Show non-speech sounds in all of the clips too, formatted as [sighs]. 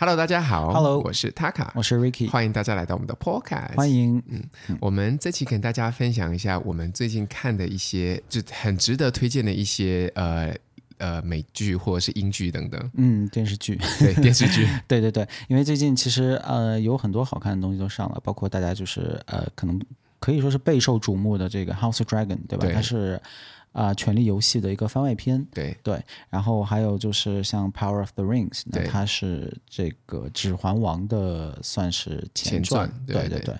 Hello，大家好。Hello，我是 Taka，我是 Ricky，欢迎大家来到我们的 Podcast。欢迎。嗯，嗯我们这期跟大家分享一下我们最近看的一些就很值得推荐的一些呃呃美剧或者是英剧等等。嗯，电视剧。对，[laughs] 电视剧。对对对，因为最近其实呃有很多好看的东西都上了，包括大家就是呃可能可以说是备受瞩目的这个 House of Dragon，对吧？对。它是。啊，权力游戏的一个番外篇，对。对，然后还有就是像 Power of the Rings，那它是这个指环王的算是前传，对对对对，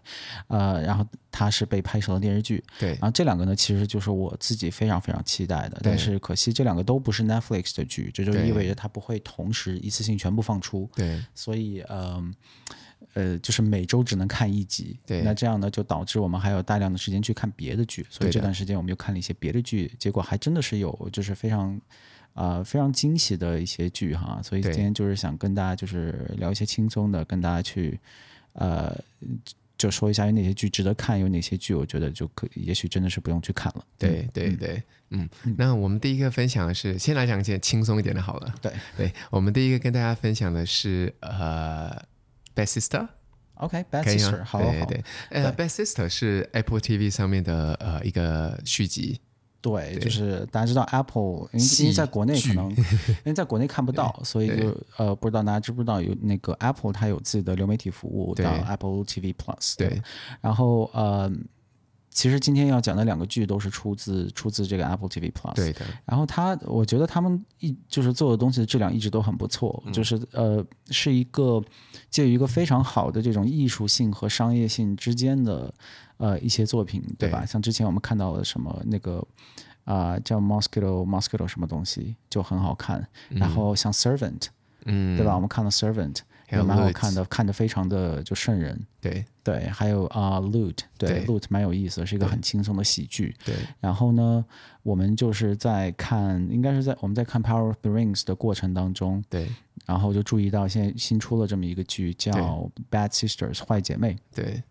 呃，然后它是被拍成了电视剧，对，然后这两个呢，其实就是我自己非常非常期待的，但是可惜这两个都不是 Netflix 的剧，这就意味着它不会同时一次性全部放出，对，所以嗯。呃呃，就是每周只能看一集，对，那这样呢，就导致我们还有大量的时间去看别的剧，所以这段时间我们又看了一些别的剧，结果还真的是有就是非常啊、呃、非常惊喜的一些剧哈，所以今天就是想跟大家就是聊一些轻松的，跟大家去呃就说一下有哪些剧值得看，有哪些剧我觉得就可以，也许真的是不用去看了。对对对，嗯，嗯，那我们第一个分享的是，先来讲一些轻松一点的好了。对对，我们第一个跟大家分享的是呃。Bad Sister，OK，Bad Sister，好，对对，呃，Bad Sister 是 Apple TV 上面的呃一个续集，对，就是大家知道 Apple，因为因为在国内可能 [laughs] 因为在国内看不到，所以就呃不知道大家知不知道有那个 Apple 它有自己的流媒体服务叫 Apple TV Plus，对，然后呃。其实今天要讲的两个剧都是出自出自这个 Apple TV Plus，对的。然后他，我觉得他们一就是做的东西的质量一直都很不错，嗯、就是呃是一个介于一个非常好的这种艺术性和商业性之间的呃一些作品，对吧？对，像之前我们看到的什么那个啊、呃、叫 Mosquito Mosquito 什么东西就很好看，嗯、然后像 Servant，嗯，对吧？我们看到 Servant。也蛮好看的，看得非常的就瘆人。对对，还有啊、uh,，Loot，对，Loot 蛮有意思，是一个很轻松的喜剧。对。然后呢，我们就是在看，应该是在我们在看《Power of the Rings》的过程当中，对。然后就注意到现在新出了这么一个剧，叫《Bad Sisters》坏姐妹。对。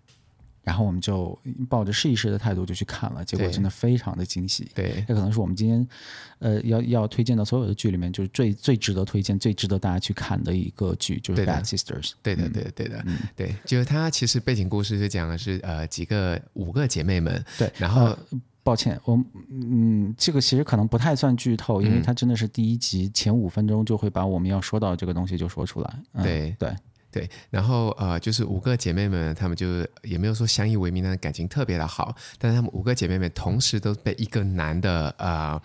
然后我们就抱着试一试的态度就去看了，结果真的非常的惊喜。对，这可能是我们今天呃要要推荐的所有的剧里面，就是最最值得推荐、最值得大家去看的一个剧，就是《Bad Sisters》。对的，对的，对的，嗯，对，就是它其实背景故事是讲的是呃几个五个姐妹们。对，然后、呃、抱歉，我嗯这个其实可能不太算剧透，因为它真的是第一集前五分钟就会把我们要说到这个东西就说出来。嗯、对对。对，然后呃，就是五个姐妹们，她们就也没有说相依为命，但是感情特别的好。但是她们五个姐妹们同时都被一个男的呃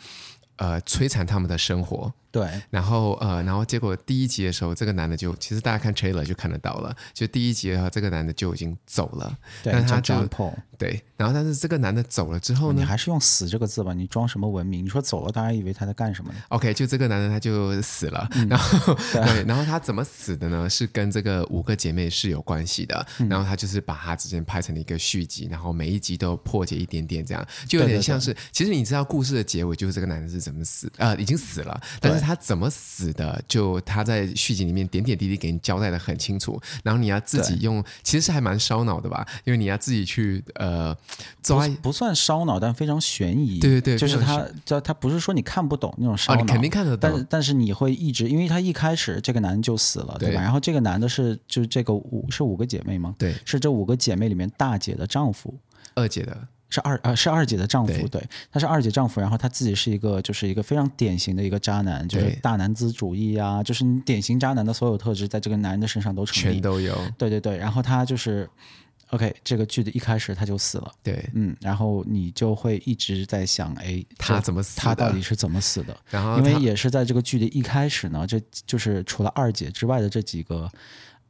呃摧残她们的生活。对，然后呃，然后结果第一集的时候，这个男的就其实大家看 trailer 就看得到了，就第一集的话，这个男的就已经走了。对，但他就就对，然后但是这个男的走了之后呢，你还是用“死”这个字吧？你装什么文明？你说走了，大家以为他在干什么呢？OK，就这个男的他就死了，嗯、[laughs] 然后 [laughs] 对，对，然后他怎么死的呢？是跟这个五个姐妹是有关系的。嗯、然后他就是把他之前拍成了一个续集，然后每一集都破解一点点，这样就有点像是，对对对，其实你知道故事的结尾就是这个男的是怎么死？呃，已经死了，但是他怎么死？的就他在续集里面点点滴滴给你交代的很清楚，然后你要自己用，其实是还蛮烧脑的吧？因为你要自己去呃抓，不，不算烧脑，但非常悬疑。对对对，就是他，他他不是说你看不懂那种烧脑，哦，你肯定看得懂，但但是你会一直，因为他一开始这个男的就死了，对吧？对，然后这个男的是就是这个五是五个姐妹吗？对，是这五个姐妹里面大姐的丈夫，二姐的。是二呃是二姐的丈夫，对，对，他是二姐丈夫，然后他自己是一个就是一个非常典型的一个渣男，就是大男子主义啊，就是你典型渣男的所有特质，在这个男人的身上都成立，全都有，对对对，然后他就是，OK，这个剧的一开始他就死了，对，嗯，然后你就会一直在想，哎，他怎么死？他到底是怎么死的？然后因为也是在这个剧的一开始呢，这就是除了二姐之外的这几个。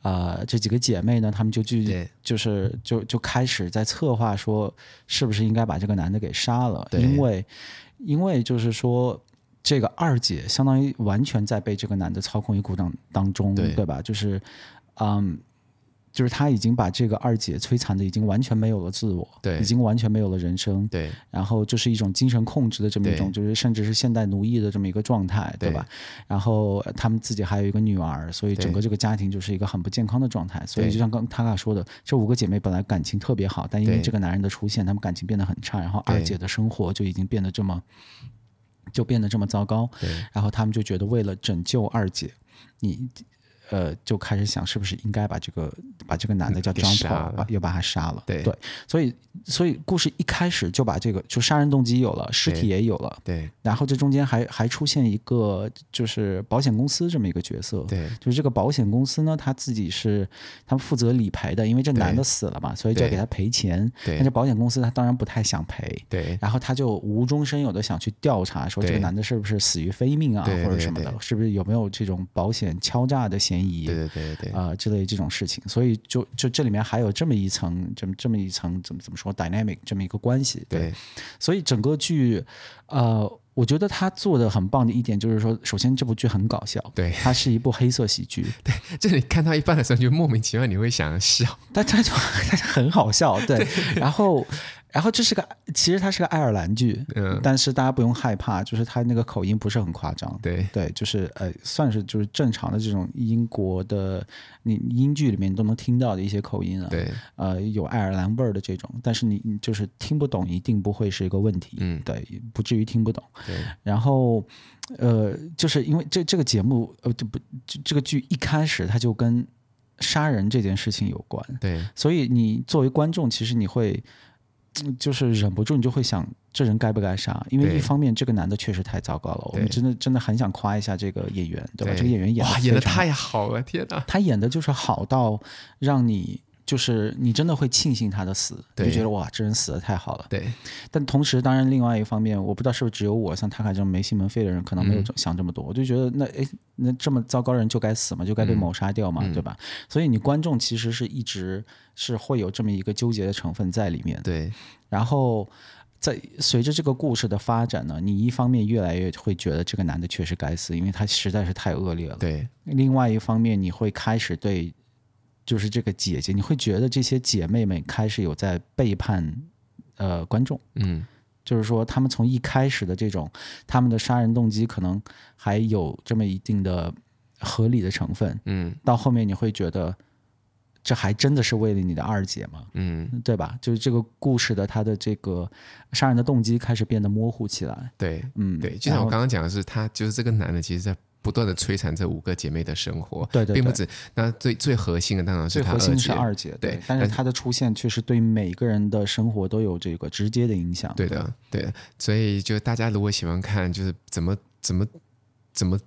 啊、呃，这几个姐妹呢，她们就去，就是就就开始在策划说，是不是应该把这个男的给杀了？因为，因为就是说，这个二姐相当于完全在被这个男的操控于鼓掌当中，对，对吧？就是，嗯。就是他已经把这个二姐摧残的已经完全没有了自我，对，已经完全没有了人生，对，然后就是一种精神控制的这么一种，就是甚至是现代奴役的这么一个状态，对，对吧？然后他们自己还有一个女儿，所以整个这个家庭就是一个很不健康的状态。所以就像刚塔卡说的，这五个姐妹本来感情特别好，但因为这个男人的出现，他们感情变得很差，然后二姐的生活就已经变得这么，就变得这么糟糕。然后他们就觉得为了拯救二姐，你。呃，就开始想是不是应该把这个把这个男的叫 John Paul，把又把他杀了。对对，所以所以故事一开始就把这个就杀人动机有了，尸体也有了。对，然后这中间还还出现一个就是保险公司这么一个角色。对，就是这个保险公司呢，他自己是他们负责理赔的，因为这男的死了嘛，所以就要给他赔钱。对，但是保险公司他当然不太想赔。对，然后他就无中生有的想去调查，说这个男的是不是死于非命啊，或者什么的，是不是有没有这种保险敲诈的嫌疑？对对对对，啊、呃，之类这种事情。所以就就这里面还有这么一层，这么这么一层怎么怎么说 dynamic 这么一个关系。对，对，所以整个剧，呃。我觉得他做的很棒的一点就是说，首先这部剧很搞笑，对，它是一部黑色喜剧，[laughs] 对，就你看到一半的时候，就莫名其妙你会想笑，但他就 [laughs] 他就很好笑，对，对然后。然后这是个，其实它是个爱尔兰剧，嗯，但是大家不用害怕，就是它那个口音不是很夸张，对。对，就是呃，算是就是正常的这种英国的你英剧里面都能听到的一些口音啊，对，呃，有爱尔兰味儿的这种，但是你就是听不懂，一定不会是一个问题，嗯，对，不至于听不懂，对，然后呃，就是因为这这个节目呃，这不这个剧一开始它就跟杀人这件事情有关，对，所以你作为观众，其实你会。就是忍不住，你就会想，这人该不该杀？因为一方面，这个男的确实太糟糕了。我们真的真的很想夸一下这个演员，对吧？对这个演员演哇演的太好了，天哪！他演的就是好到让你。就是你真的会庆幸他的死，就觉得哇，这人死的太好了。对，但同时，当然另外一方面，我不知道是不是只有我，像塔卡这种没心没肺的人，可能没有想这么多。嗯、我就觉得那诶，那这么糟糕的人就该死嘛？就该被谋杀掉嘛，嗯、对吧？所以你观众其实是一直是会有这么一个纠结的成分在里面。对，然后在随着这个故事的发展呢，你一方面越来越会觉得这个男的确实该死，因为他实在是太恶劣了。对，另外一方面你会开始对。就是这个姐姐，你会觉得这些姐妹们开始有在背叛，呃，观众，嗯，就是说他们从一开始的这种他们的杀人动机可能还有这么一定的合理的成分，嗯，到后面你会觉得这还真的是为了你的二姐吗？嗯，对吧？就是这个故事的他的这个杀人的动机开始变得模糊起来，对，嗯，对，就像我刚刚讲的是，他就是这个男的，其实在。不断的摧残这五个姐妹的生活，对对对，并不止。那最最核心的当然是她二姐，最核心是二姐，对。对，但是她的出现确实对每个人的生活都有这个直接的影响。对的，对的。所以就大家如果喜欢看，就是怎么怎么怎么。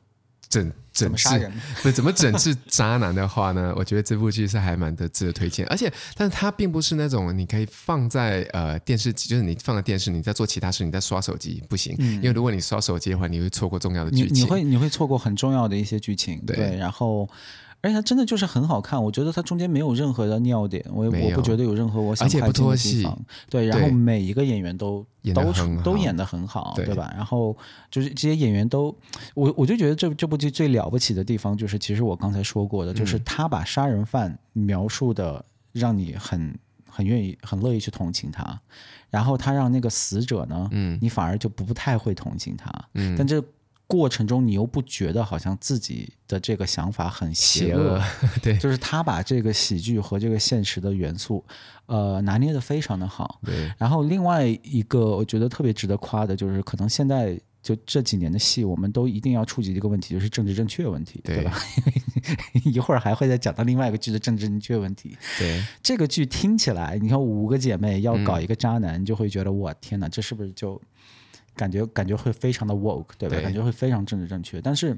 整整治 [laughs] 不怎么整治渣男的话呢？我觉得这部剧是还蛮的值得推荐，而且，但是它并不是那种你可以放在呃电视机，就是你放在电视，你在做其他事，你在刷手机不行，嗯、因为如果你刷手机的话，你会错过重要的剧情，你，你会你会错过很重要的一些剧情，对，对然后。而且它真的就是很好看，我觉得它中间没有任何的尿点，我我不觉得有任何我想拍进的地方。对，然后每一个演员都都都演得很好，对吧？然后就是这些演员都，我我就觉得这这部剧最了不起的地方，就是其实我刚才说过的，就是他把杀人犯描述的让你很很愿意、很乐意去同情他，然后他让那个死者呢，嗯，你反而就不太会同情他，嗯，但这。过程中，你又不觉得好像自己的这个想法很邪恶，对，就是他把这个喜剧和这个现实的元素，呃，拿捏得非常的好。对。然后另外一个我觉得特别值得夸的就是，可能现在就这几年的戏，我们都一定要触及一个问题，就是政治正确问题，对，对吧？一会儿还会再讲到另外一个剧的政治正确问题。对。这个剧听起来，你看五个姐妹要搞一个渣男，嗯、就会觉得我天哪，这是不是就？感觉感觉会非常的 woke，对吧？对，感觉会非常政治正确，但是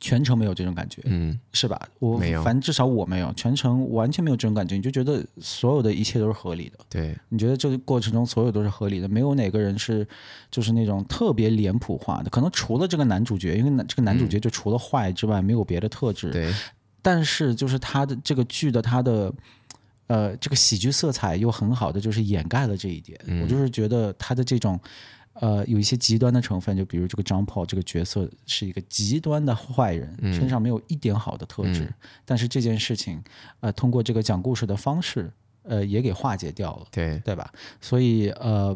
全程没有这种感觉，嗯，是吧？我没有，反正至少我没有，全程完全没有这种感觉。你就觉得所有的一切都是合理的，对？你觉得这个过程中所有都是合理的，没有哪个人是就是那种特别脸谱化的，可能除了这个男主角，因为这个男主角就除了坏之外，嗯，没有别的特质，对。但是就是他的这个剧的他的呃这个喜剧色彩又很好的就是掩盖了这一点，嗯，我就是觉得他的这种。呃，有一些极端的成分，就比如这个 John Paul 这个角色是一个极端的坏人，嗯、身上没有一点好的特质。嗯、但是这件事情，呃，通过这个讲故事的方式，呃，也给化解掉了，对对吧？所以呃，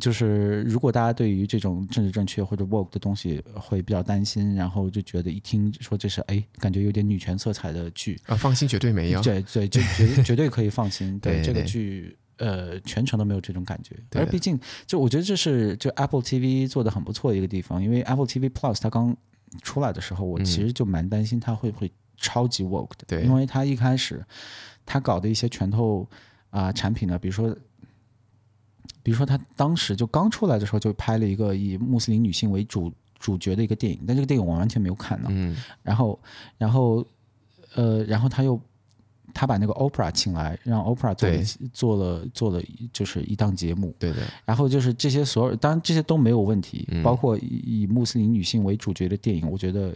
就是如果大家对于这种政治正确或者 woke 的东西会比较担心，然后就觉得一听说这是哎，感觉有点女权色彩的剧啊，放心，绝对没有，对对，就绝绝对可以放心，对，[laughs] 对，对这个剧。呃，全程都没有这种感觉，而毕竟，就我觉得这是就 Apple TV 做的很不错的一个地方，因为 Apple TV Plus 它刚出来的时候，我其实就蛮担心它会不会超级 woke 的，对，因为它一开始他搞的一些拳头啊、呃、产品呢，比如说，比如说他当时就刚出来的时候就拍了一个以穆斯林女性为主主角的一个电影，但这个电影我完全没有看呢。嗯，然后，然后，呃，然后他又。他把那个 Oprah 请来，让 Oprah 做了做了做了，就是一档节目。对对。然后就是这些所有，当然这些都没有问题，嗯、包括以，以穆斯林女性为主角的电影，我觉得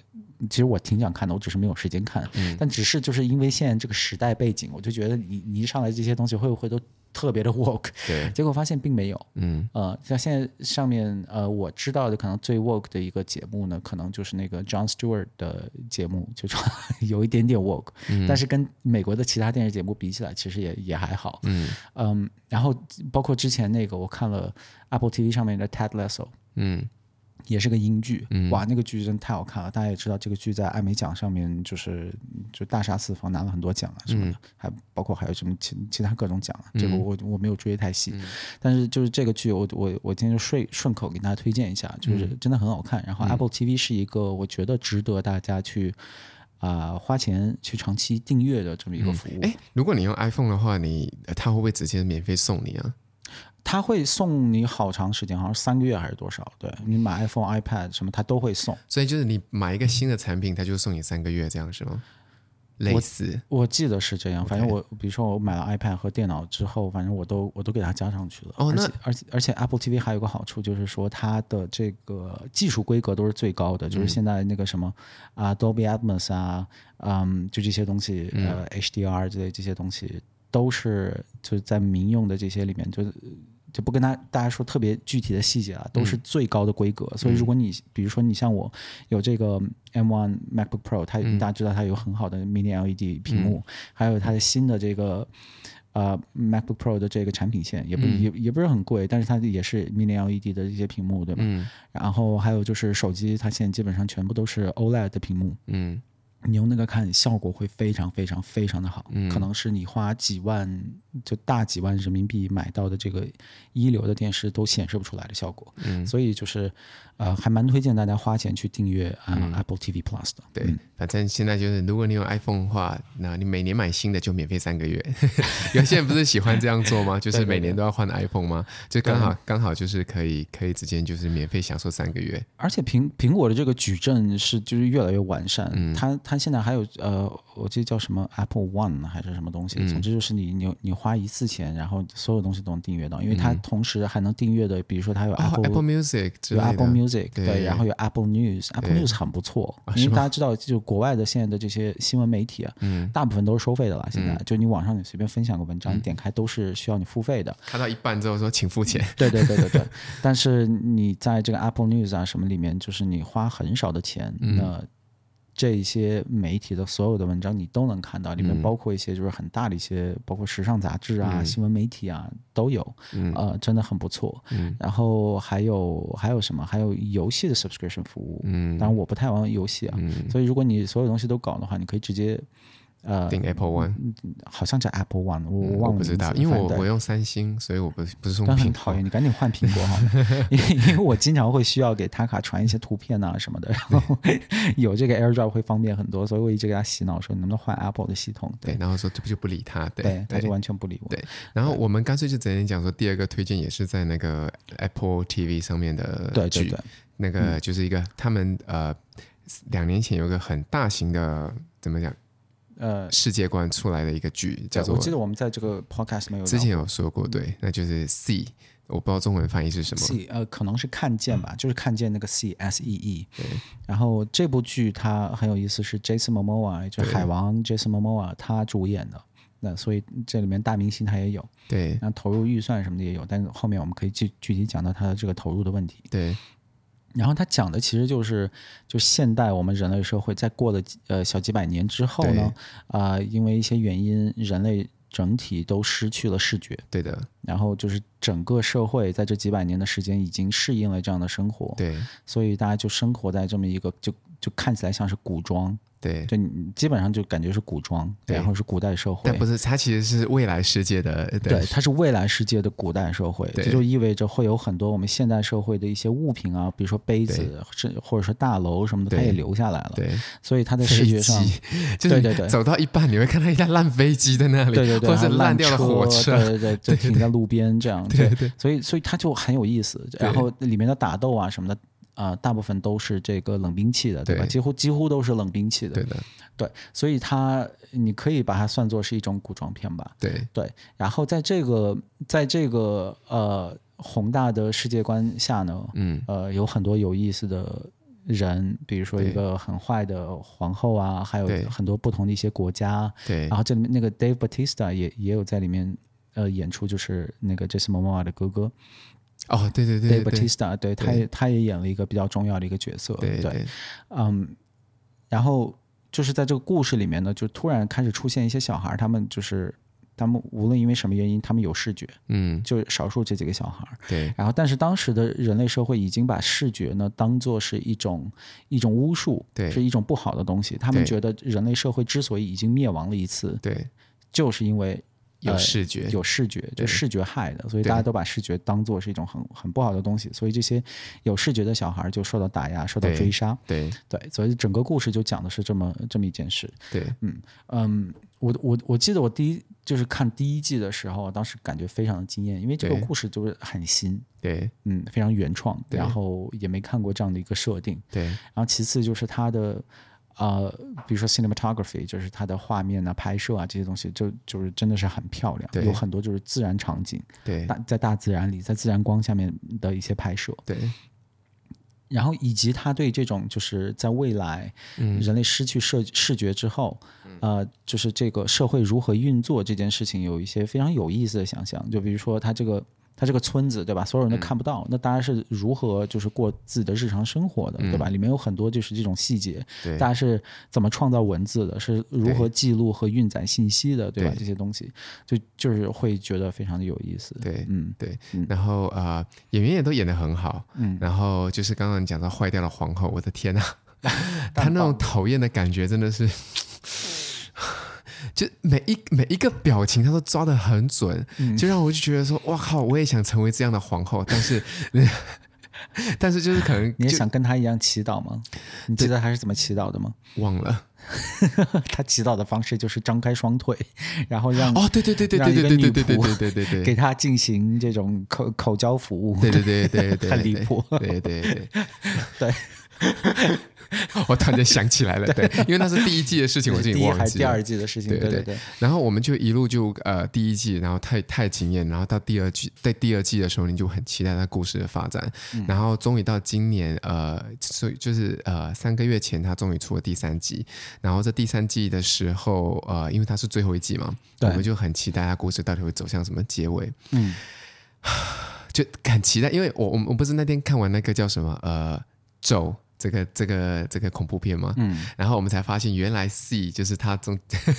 其实我挺想看的，我只是没有时间看。嗯、但只是就是因为现在这个时代背景，我就觉得你你一上来这些东西会不会都特别的 [laughs] woke？对。结果发现并没有。嗯。呃，像现在上面呃我知道的可能最 woke 的一个节目呢，可能就是那个 John Stewart 的节目，就是 [laughs] 有一点点 woke，、嗯、但是跟美国的其他电视节目比起来，其实也也还好。嗯嗯，然后包括之前那个我看了 Apple TV 上面的 Ted Lasso，嗯，也是个英剧，嗯，哇，那个剧真的太好看了。大家也知道，这个剧在艾美奖上面就是就大杀四方，拿了很多奖啊什么的，嗯、还包括还有什么其其他各种奖啊。嗯、这个我我没有追太细，嗯、但是就是这个剧，我我我今天就顺顺口给大家推荐一下，就是真的很好看。然后 Apple TV 是一个我觉得值得大家去。啊、呃，花钱去长期订阅的这么一个服务。哎、嗯，如果你用 iPhone 的话，你它会不会直接免费送你啊？他会送你好长时间，好像三个月还是多少？对，你买 iPhone、iPad 什么，他都会送。所以就是你买一个新的产品，他就送你三个月，这样是吗？类似我，我记得是这样。反正我，比如说我买了 iPad 和电脑之后，反正我都我都给它加上去了。哦，那而且而且而且 Apple TV 还有个好处，就是说它的这个技术规格都是最高的，就是现在那个什么啊，Dolby Atmos 啊，嗯，就这些东西，呃，HDR 之类这些东西，都是就是在民用的这些里面就是。就不跟他大家说特别具体的细节了，都是最高的规格。嗯、所以如果你比如说你像我有这个 M1 MacBook Pro，它大家知道它有很好的 Mini LED 屏幕，嗯、还有它的新的这个呃 MacBook Pro 的这个产品线，也不、嗯、也也不是很贵，但是它也是 Mini LED 的一些屏幕，对吧？嗯、然后还有就是手机，它现在基本上全部都是 OLED 的屏幕。嗯。你用那个看效果会非常非常非常的好，嗯、可能是你花几万就大几万人民币买到的这个一流的电视都显示不出来的效果，嗯、所以就是呃还蛮推荐大家花钱去订阅啊、呃、Apple TV Plus 的。对，嗯、反正现在就是如果你有 iPhone 的话，那你每年买新的就免费三个月。[laughs] 有些人不是喜欢这样做吗？[laughs] 就是每年都要换 iPhone 吗？就刚好刚好就是可以可以直接就是免费享受三个月。而且苹苹果的这个矩阵是就是越来越完善，嗯、它它现在还有呃，我记得叫什么 Apple One 还是什么东西，嗯、总之就是你你你花一次钱，然后所有东西都能订阅到，因为它同时还能订阅的，比如说它有 Apple、哦、Apple Music，有 Apple Music，对，对，然后有 Apple News，Apple News 很不错，因为大家知道，就国外的现在的这些新闻媒体啊，嗯，大部分都是收费的了。现在、嗯、就你网上你随便分享个文章，嗯、你点开都是需要你付费的。看到一半之后说请付钱，对对对对对。但是你在这个 Apple News 啊什么里面，就是你花很少的钱，嗯、那。这些媒体的所有的文章你都能看到，里面包括一些就是很大的一些，包括时尚杂志啊、嗯、新闻媒体啊都有，嗯、呃，真的很不错。嗯、然后还有还有什么？还有游戏的 subscription 服务。嗯，当然我不太玩游戏啊，嗯、所以如果你所有东西都搞的话，你可以直接。呃，订 Apple One，好像叫 Apple One，我我忘了、嗯。我不知道，因为我我用三星，所以我不不是用苹果。很讨厌，你赶紧换苹果好了，[laughs] 因为因为我经常会需要给 Taka 传一些图片啊什么的，然后有这个 AirDrop 会方便很多，所以我一直给他洗脑说，你能不能换 Apple 的系统？对，对然后说这不就不理他，对，对他就完全不理我。对，然后我们干脆就直接讲说，第二个推荐也是在那个 Apple TV 上面的剧，对对对，那个就是一个、嗯、他们呃两年前有个很大型的怎么讲？呃，世界观出来的一个剧叫做，我记得我们在这个 podcast 没有之前有说过，对，那就是 See，我不知道中文翻译是什么，See，呃，可能是看见吧，嗯、就是看见那个 See S E E。对，然后这部剧它很有意思，是 Jason Momoa，就是海王 Jason Momoa 他主演的，那所以这里面大明星他也有，对，那投入预算什么的也有，但是后面我们可以具具体讲到他的这个投入的问题，对。然后他讲的其实就是，就现代我们人类社会在过了呃小几百年之后呢，啊、呃，因为一些原因，人类整体都失去了视觉。对的。然后就是整个社会在这几百年的时间已经适应了这样的生活。对。所以大家就生活在这么一个就就看起来像是古装对，就你基本上就感觉是古装，然后是古代社会。但不是，它其实是未来世界的。对，对它是未来世界的古代社会，这就意味着会有很多我们现代社会的一些物品啊，比如说杯子，是或者说大楼什么的，它也留下来了。对，所以它的视觉上，对对对，走到一半你会看到一架烂飞机在那里，对对对，或者烂掉的火车，对对对，就停在路边这样。对对，所以所以它就很有意思，然后里面的打斗啊什么的。啊、呃，大部分都是这个冷兵器的，对吧？对，几乎几乎都是冷兵器的，对的，对，所以它你可以把它算作是一种古装片吧，对对。然后在这个在这个呃宏大的世界观下呢，嗯呃，有很多有意思的人，比如说一个很坏的皇后啊，还有很多不同的一些国家，对。然后这里面那个 Dave Bautista 也也有在里面呃演出，就是那个 Jason Momoa 的哥哥。哦，对对对，对，Bautista，对，他也他也演了一个比较重要的一个角色，对，对，嗯，然后就是在这个故事里面呢，就突然开始出现一些小孩，他们就是他们无论因为什么原因，他们有视觉，嗯，就少数这几个小孩，对，然后但是当时的人类社会已经把视觉呢当做是一种一种巫术，对，是一种不好的东西，他们觉得人类社会之所以已经灭亡了一次，对，就是因为。有视觉，呃、有视觉，就视觉害的，所以大家都把视觉当做是一种很很不好的东西，所以这些有视觉的小孩就受到打压，受到追杀。对。对，对，所以整个故事就讲的是这么这么一件事。对，嗯嗯，我我我记得我第一就是看第一季的时候，当时感觉非常的惊艳，因为这个故事就是很新，对，嗯，非常原创，然后也没看过这样的一个设定，对，然后其次就是它的。呃，比如说 cinematography，就是它的画面啊、拍摄啊这些东西就，就就是真的是很漂亮，有很多就是自然场景，对，大在大自然里，在自然光下面的一些拍摄，对。然后以及他对这种就是在未来，人类失去视视觉之后，嗯、呃，就是这个社会如何运作这件事情，有一些非常有意思的想象。就比如说他这个。它这个村子，对吧？所有人都看不到，嗯、那大家是如何就是过自己的日常生活的，嗯、对吧？里面有很多就是这种细节，对，大家是怎么创造文字的？是如何记录和运载信息的，对，对吧？这些东西就就是会觉得非常的有意思。对，嗯，对。然后啊、呃，演员也都演得很好。嗯，然后就是刚刚你讲到坏掉的皇后，我的天呐，[laughs] 他那种讨厌的感觉真的是。就每一每一个表情，他都抓的很准，嗯、就让我就觉得说，哇靠，我也想成为这样的皇后。但是，[laughs] 但是就是可能你也想跟他一样祈祷吗？你记得他是怎么祈祷的吗？忘了。[laughs] 他祈祷的方式就是张开双腿，然后让哦，对对对对对对对对对对对对，给他进行这种口口交服务。对对对对对，[laughs] 很离谱。对对对对。[laughs] 我突然间想起来了，对，因为那是第一季的事情，我已经忘记了。[laughs] 第二季的事情，对对对，对。然后我们就一路就呃第一季，然后太太惊艳，然后到第二季，在第二季的时候，你就很期待它故事的发展。嗯、然后终于到今年，呃，所以就是呃三个月前，它终于出了第三季。然后在第三季的时候，呃，因为它是最后一季嘛，我们就很期待它故事到底会走向什么结尾。嗯，[sighs] 就很期待，因为我我我不是那天看完那个叫什么呃咒。这个这个这个恐怖片嘛，嗯，然后我们才发现，原来 C 就是它中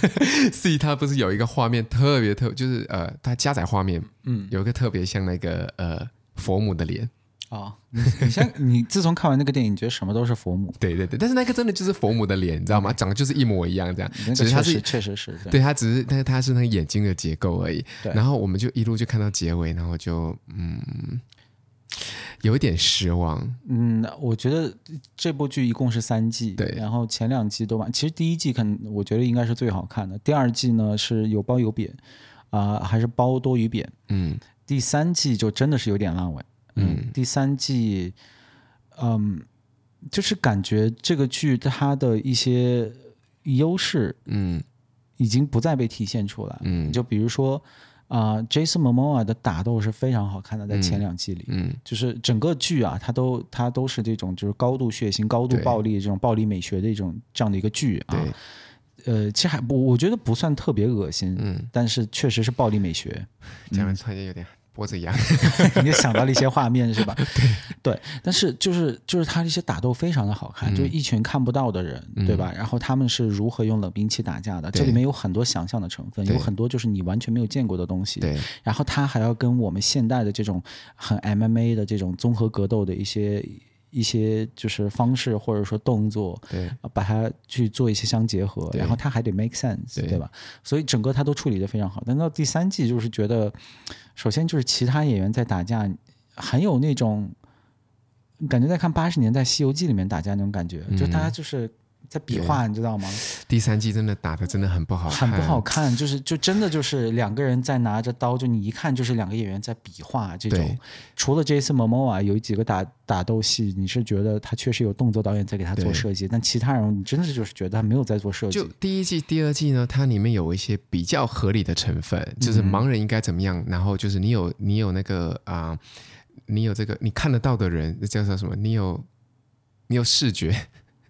[laughs] C 它不是有一个画面特别特，就是呃，它加载画面，嗯，有一个特别像那个呃佛母的脸。哦，你你像 [laughs] 你自从看完那个电影，你觉得什么都是佛母？对对对，但是那个真的就是佛母的脸，你知道吗？长得就是一模一样这样，那个确实确实是，对，它只是但是它是那个眼睛的结构而已。然后我们就一路就看到结尾，然后就嗯。有一点失望，嗯，我觉得这部剧一共是三季，对，然后前两季都完，其实第一季可能我觉得应该是最好看的，第二季呢是有褒有贬，啊、呃，还是褒多于贬，嗯，第三季就真的是有点烂尾，嗯，嗯。第三季，嗯，就是感觉这个剧它的一些优势，嗯，已经不再被体现出来，嗯，就比如说。啊、uh,，Jason Momoa 的打斗是非常好看的，在前两季里，嗯，嗯就是整个剧啊，它都它都是这种就是高度血腥、高度暴力这种暴力美学的一种这样的一个剧啊，呃，其实还不，我觉得不算特别恶心，嗯，但是确实是暴力美学，前面突然间有点。脖子一样，[laughs] 你就想到了一些画面是吧？[laughs] 对，对，但是就是就是他这些打斗非常的好看，嗯、就一群看不到的人，嗯、对吧？然后他们是如何用冷兵器打架的？这里面有很多想象的成分，有很多就是你完全没有见过的东西。对，然后他还要跟我们现代的这种很 MMA 的这种综合格斗的一些一些就是方式或者说动作，对，把它去做一些相结合，然后它还得 make sense，对，对吧？所以整个他都处理的非常好。但到第三季就是觉得，首先就是其他演员在打架，很有那种感觉，在看八十年代《西游记》里面打架那种感觉，嗯、就大家就是。在比划，你知道吗？第三季真的打的真的很不好看，很不好看。就是就真的就是两个人在拿着刀，就你一看就是两个演员在比划这种。除了 Jason Momoa 有几个打打斗戏，你是觉得他确实有动作导演在给他做设计，但其他人你真的是就是觉得他没有在做设计。就第一季、第二季呢，它里面有一些比较合理的成分，就是盲人应该怎么样，嗯、然后就是你有你有那个啊、呃，你有这个你看得到的人叫做什么？你有你有视觉。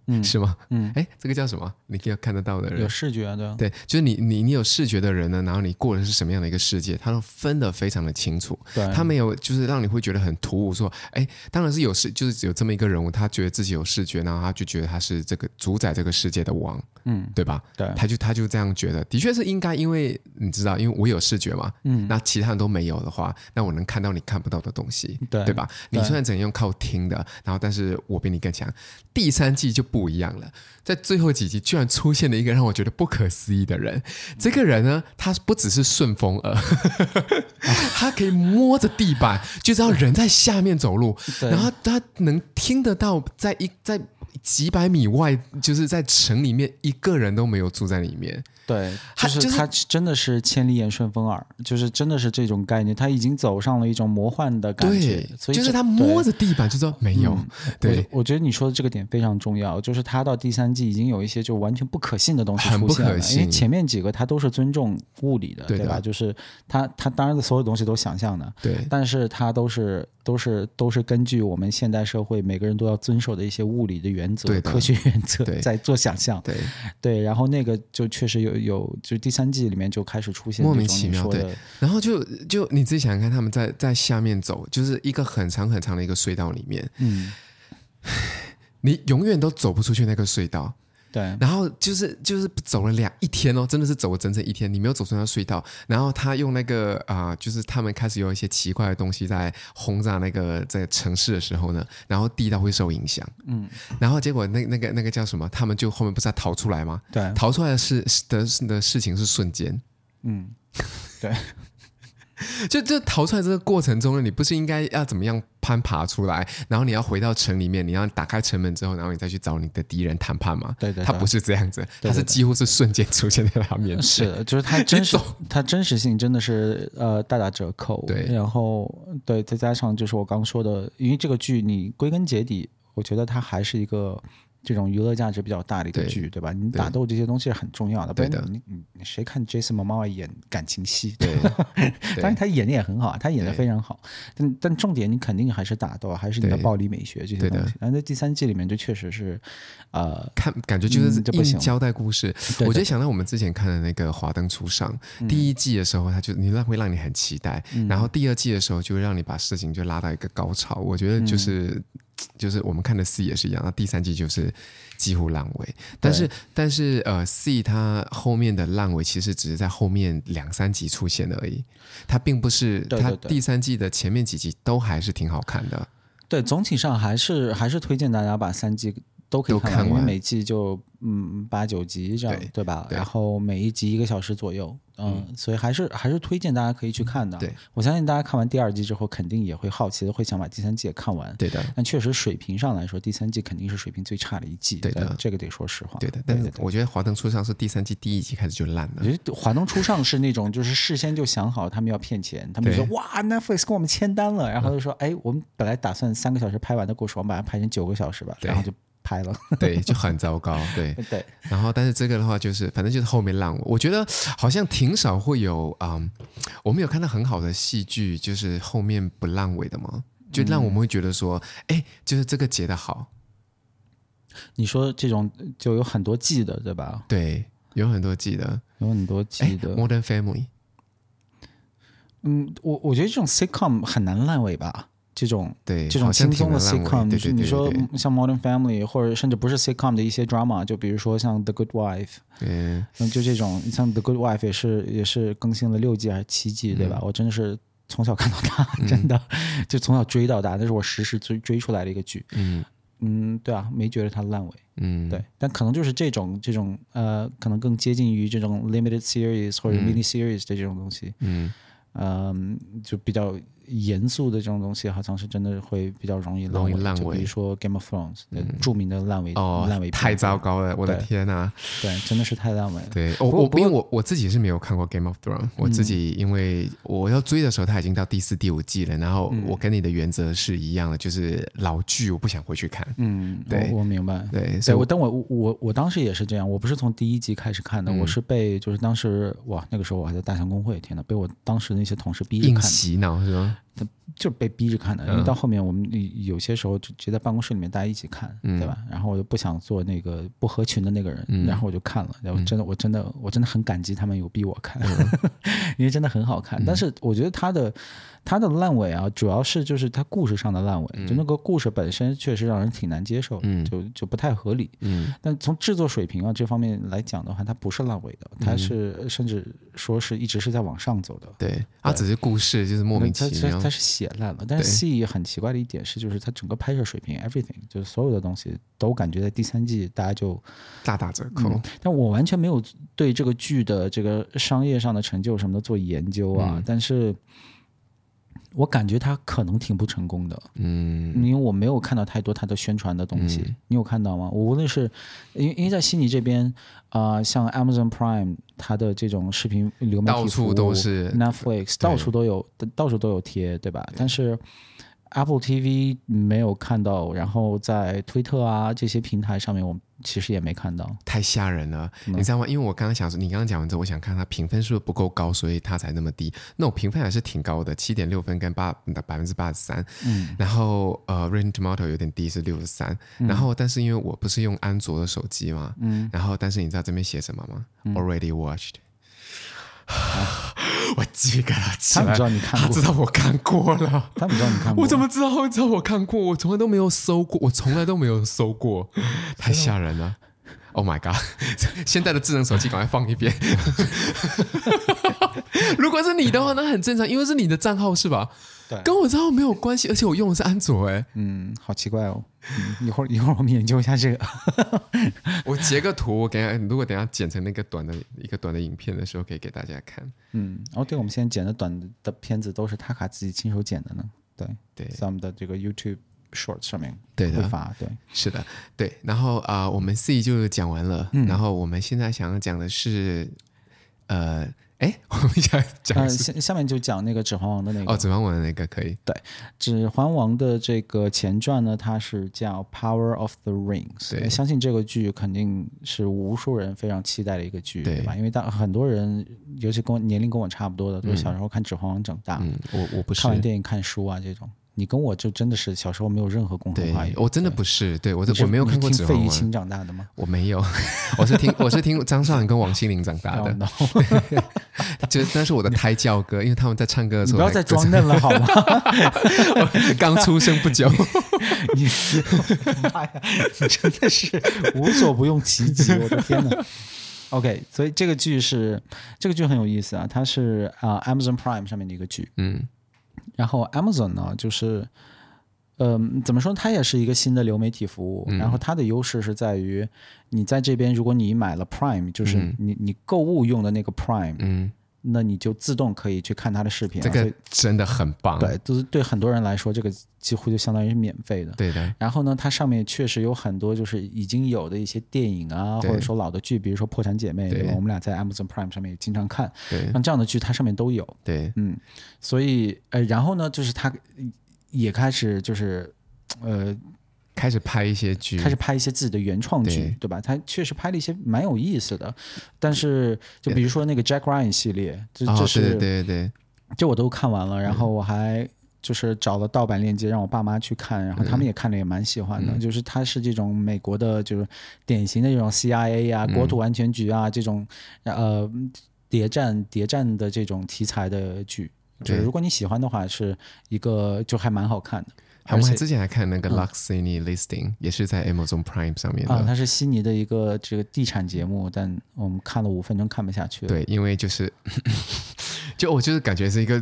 嗯，是吗？嗯，哎，这个叫什么？你可以看得到的人，有视觉的，对，就是你，你，你有视觉的人呢，然后你过的是什么样的一个世界，他都分得非常的清楚。对，他没有，就是让你会觉得很突兀，说，哎，当然是有视，就是只有这么一个人物，他觉得自己有视觉，然后他就觉得他是这个主宰这个世界的王，嗯，对吧？对，他就他就这样觉得，的确是应该，因为你知道，因为我有视觉嘛，嗯，那其他人都没有的话，那我能看到你看不到的东西，对，对吧？你虽然只能用靠听的，然后但是我比你更强。第三季就。不一样了，在最后几集居然出现了一个让我觉得不可思议的人。这个人呢，他不只是顺风耳，[laughs] 他可以摸着地板就知道人在下面走路，然后他能听得到在一在几百米外，就是在城里面一个人都没有住在里面。对，就是他真的是千里眼顺风耳，就是真的是这种概念，他已经走上了一种魔幻的感觉。对，所以就是他摸着地板就说没有。[laughs] 嗯、对我，我觉得你说的这个点非常重要，就是他到第三季已经有一些就完全不可信的东西出现了，因为前面几个他都是尊重物理的，对，的对吧？就是他他当然的所有东西都想象的，对，但是他都是都是都是根据我们现代社会每个人都要遵守的一些物理的原则、科学原则在做想象。对对，然后那个就确实有。有，就第三季里面就开始出现莫名其妙对，然后就就你自己想想看，他们在在下面走，就是一个很长很长的一个隧道里面，嗯，[sighs] 你永远都走不出去那个隧道。对，然后就是就是走了两一天哦，真的是走了整整一天，你没有走出那隧道。然后他用那个啊、呃，就是他们开始有一些奇怪的东西在轰炸那个在城市的时候呢，然后地道会受影响。嗯，然后结果那那个那个叫什么？他们就后面不是要逃出来吗？对，逃出来的事的的事情是瞬间。嗯，对。[laughs] 就就逃出来这个过程中呢，你不是应该要怎么样攀爬出来，然后你要回到城里面，你要打开城门之后，然后你再去找你的敌人谈判吗？对对，他不是这样子，他是几乎是瞬间出现在他面前。是的，就是他真实，他真实性真的是呃大打折扣。对，然后对，再加上就是我刚说的，因为这个剧你归根结底，我觉得它还是一个。这种娱乐价值比较大的一个剧，对，对吧？你打斗这些东西是很重要的。对的，你你你谁看 Jason Momoa 演感情戏？对，当然他演的也很好，他演的非常好。但但重点你肯定还是打斗，还是你的暴力美学这些东西。然后在第三季里面就确实是，呃，看感觉就是硬交代故事。嗯、我就想到我们之前看的那个《华灯初上》第一季的时候，他就你让会让你很期待，嗯、然后第二季的时候就会让你把事情就拉到一个高潮。我觉得就是。嗯就是我们看的 C 也是一样，那第三季就是几乎烂尾，但是但是呃 C 它后面的烂尾其实只是在后面两三集出现而已，它并不是它第三季的前面几集都还是挺好看的。对，总体上还是还是推荐大家把三季都可以看完，因为每季就嗯八九集这样，对，对吧？然后每一集一个小时左右。嗯，所以还是还是推荐大家可以去看的。对，我相信大家看完第二季之后，肯定也会好奇的，会想把第三季也看完。对的。但确实水平上来说，第三季肯定是水平最差的一季。对的，这个得说实话。对的。但是我觉得《华灯初上》是第三季第一集开始就烂了。我觉得《华灯初上》是那种就是事先就想好他们要骗钱，他们就说哇，Netflix 跟我们签单了，然后就说哎，我们本来打算三个小时拍完的故事，我们把它拍成九个小时吧，然后就。拍了，[laughs] 对，就很糟糕，对 [laughs] 对。然后，但是这个的话，就是反正就是后面烂尾。我觉得好像挺少会有啊、嗯，我们有看到很好的戏剧，就是后面不烂尾的吗？就让我们会觉得说，哎、嗯，就是这个结的好。你说这种就有很多季的，对吧？对，有很多季的，有很多季的。Modern Family。嗯，我我觉得这种 sitcom 很难烂尾吧。这种对这种轻松的 sitcom，就是你说像 Modern Family，或者甚至不是 sitcom 的一些 drama，就比如说像 The Good Wife，嗯，就这种，像 The Good Wife 也是也是更新了六季还是七季，对吧？嗯、我真的是从小看到大，真的、嗯、就从小追到大，那是我实时追追出来的一个剧。嗯，嗯，对啊，没觉得它烂尾。嗯，对，但可能就是这种这种呃，可能更接近于这种 limited series 或者 mini series 的这种东西。嗯，嗯、呃，就比较。严肃的这种东西，好像是真的会比较容易烂尾。容易烂尾。比如说《Game of Thrones》嗯，著名的烂尾哦，烂尾太糟糕了！我的天哪，对，真的是太烂尾了。对，我我因为我我自己是没有看过《Game of Thrones》，我自己因为我要追的时候，它已经到第四、第五季了。然后我跟你的原则是一样的，就是老剧我不想回去看。嗯，对，我明白。对，所以我等我我我当时也是这样，我不是从第一集开始看的，我是被就是当时哇，那个时候我还在大象公会，天哪，被我当时那些同事逼着看，洗脑是吗？就是被逼着看的，因为到后面我们有些时候就直接在办公室里面大家一起看，嗯、对吧？然后我就不想做那个不合群的那个人，嗯、然后我就看了，然后真的，我真的，我真的很感激他们有逼我看，嗯、[laughs] 因为真的很好看。但是我觉得他的。它的烂尾啊，主要是就是它故事上的烂尾，嗯、就那个故事本身确实让人挺难接受，嗯、就就不太合理。嗯，但从制作水平啊这方面来讲的话，它不是烂尾的，它是甚至说是一直是在往上走的。对，它只是故事就是莫名其妙，它它是写烂了。但是戏很奇怪的一点是，就是它整个拍摄水平，everything 就是所有的东西都感觉在第三季大家就大打折扣、嗯。但我完全没有对这个剧的这个商业上的成就什么的做研究啊，嗯、但是。我感觉他可能挺不成功的，嗯，因为我没有看到太多他的宣传的东西，嗯、你有看到吗？我无论是因为因为在悉尼这边啊、呃，像 Amazon Prime 它的这种视频流媒体服务，到处都是。Netflix，到处都有，到处都有贴，对吧？对，但是 Apple TV 没有看到，然后在推特啊这些平台上面，我。其实也没看到，太吓人了，嗯、你知道吗？因为我刚刚想说，你刚刚讲完之后，我想看它评分是不是不够高，所以它才那么低。那我评分还是挺高的，七点六分跟八百分之八十三。嗯，然后呃，Rotten Tomato 有点低，是六十三。然后，但是因为我不是用安卓的手机嘛，嗯，然后但是你知道这边写什么吗？嗯？Already watched。啊、[laughs] 我记个了，他们知道你看过，他知道我看过了，他们知道你看过，我怎么知道知道我看过？我从来都没有搜过，我从来都没有搜过，[laughs] 太吓人了！Oh my god！[laughs] 现在的智能手机赶快放一边。[laughs] 如果是你的话，那很正常，因为是你的账号是吧？对，跟我账号没有关系，而且我用的是安卓，哎，嗯，好奇怪哦。[laughs] 嗯、一会儿一会儿我们研究一下这个。[laughs] 我截个图，我等下如果等下剪成那个短的一个短的影片的时候，可以给大家看。嗯，哦，对，我们现在剪的短的片子都是塔卡自己亲手剪的呢。对对，在我们的这个 YouTube Short 上面对的发。对，是的，对。然后啊、呃，我们 C 就讲完了。嗯、然后我们现在想要讲的是，呃。哎，[laughs] 我们想讲、呃、下下面就讲那个《指环王》的那个哦，《指环王》的那个可以。对，《指环王》的这个前传呢，它是叫《Power of the Rings》。对，相信这个剧肯定是无数人非常期待的一个剧，对，对吧？因为当很多人，尤其跟我年龄跟我差不多的，都是小时候看《指环王》长大。嗯，我我不是看完电影看书啊这种。你跟我就真的是小时候没有任何共同话语。我真的不是，对我我没有看过《指环王》。费玉清长大的吗？我没有，[laughs] 我是听我是听张韶涵跟王心凌长大的。[laughs] 就那是我的胎教歌，因为他们在唱歌的时候。不要再装嫩了好吗？[laughs] 刚出生不久。你妈呀！你真的是无所不用其极，我的天哪！OK，所以这个剧是这个剧很有意思啊，它是啊、uh, Amazon Prime 上面的一个剧。嗯。然后 Amazon 呢，就是，嗯、呃，怎么说？它也是一个新的流媒体服务。嗯、然后它的优势是在于，你在这边，如果你买了 Prime，就是你、嗯、你购物用的那个 Prime，嗯，那你就自动可以去看他的视频。这个真的很棒。对，就是对很多人来说，这个几乎就相当于是免费的。对的。然后呢，它上面确实有很多就是已经有的一些电影啊，或者说老的剧，比如说《破产姐妹》，对，吧？我们俩在 Amazon Prime 上面也经常看。对。像这样的剧，它上面都有。对。嗯。所以，呃，然后呢，就是它也开始就是，呃，开始拍一些剧，开始拍一些自己的原创剧，对，对吧？他确实拍了一些蛮有意思的，但是就比如说那个 Jack Ryan 系列，这这是、哦、对对对，这我都看完了，然后我还就是找了盗版链接让我爸妈去看，然后他们也看了也蛮喜欢的，嗯、就是它是这种美国的，就是典型的这种 CIA 啊、国土安全局啊这种呃谍战谍战的这种题材的剧。就是如果你喜欢的话，是一个就还蛮好看的。我们之前还看那个《Lux Sydney Listing》，也是在 Amazon Prime 上面的。啊，它是悉尼的一个这个地产节目，但我们看了五分钟看不下去了。对，因为就是 [laughs] 就我就是感觉是一个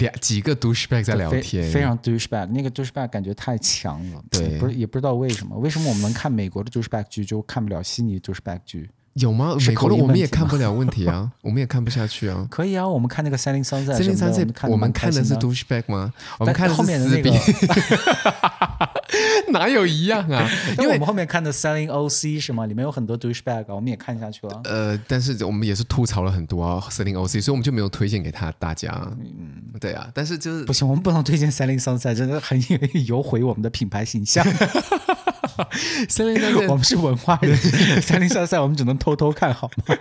两几个 douchebag 在聊天，非常 douchebag，那个 douchebag 感觉太强了，对，不是也不知道为什么，为什么我们能看美国的 douchebag 剧就看不了悉尼 douchebag 剧？有吗？美国的我们也看不了问题啊，[laughs] 我们也看不下去啊。可以啊，我们看那个 Selling Sunset。Selling Sunset，我们看的是 douchebag 吗？我们看后面的那个，[laughs] 哪有一样啊？因为我们后面看的 Selling OC 是吗？里面有很多 douchebag，我们也看下去了。呃，但是我们也是吐槽了很多啊，Selling OC，所以我们就没有推荐给他大家。嗯，对啊，但是就是不行，我们不能推荐 Selling Sunset，真的很有毁我们的品牌形象。[laughs] [laughs] 三零三赛，[laughs] 我们是文化人。[laughs] 三零三赛，我们只能偷偷看好吗？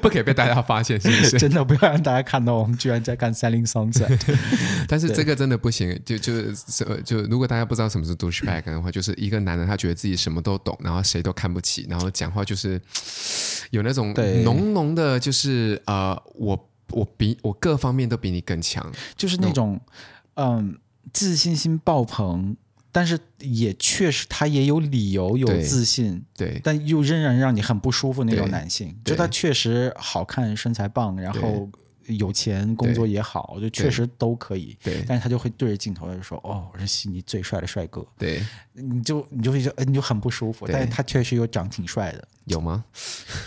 不可以被大家发现，是不是？真的不要让大家看到我们居然在看三零三赛。但是这个真的不行，就就是就如果大家不知道什么是 douchebag 的话，就是一个男人他觉得自己什么都懂，然后谁都看不起，然后讲话就是有那种浓浓的，就是呃，我我比我各方面都比你更强，就是那种嗯，自信心爆棚。但是也确实，他也有理由有自信，对，对，但又仍然让你很不舒服那种男性，就他确实好看，身材棒，然后。有钱，工作也好，就确实都可以。对，但是他就会对着镜头就说：“哦，我是悉尼最帅的帅哥。”对，你就你就会觉得，你就很不舒服。但是他确实又长挺帅的。有吗？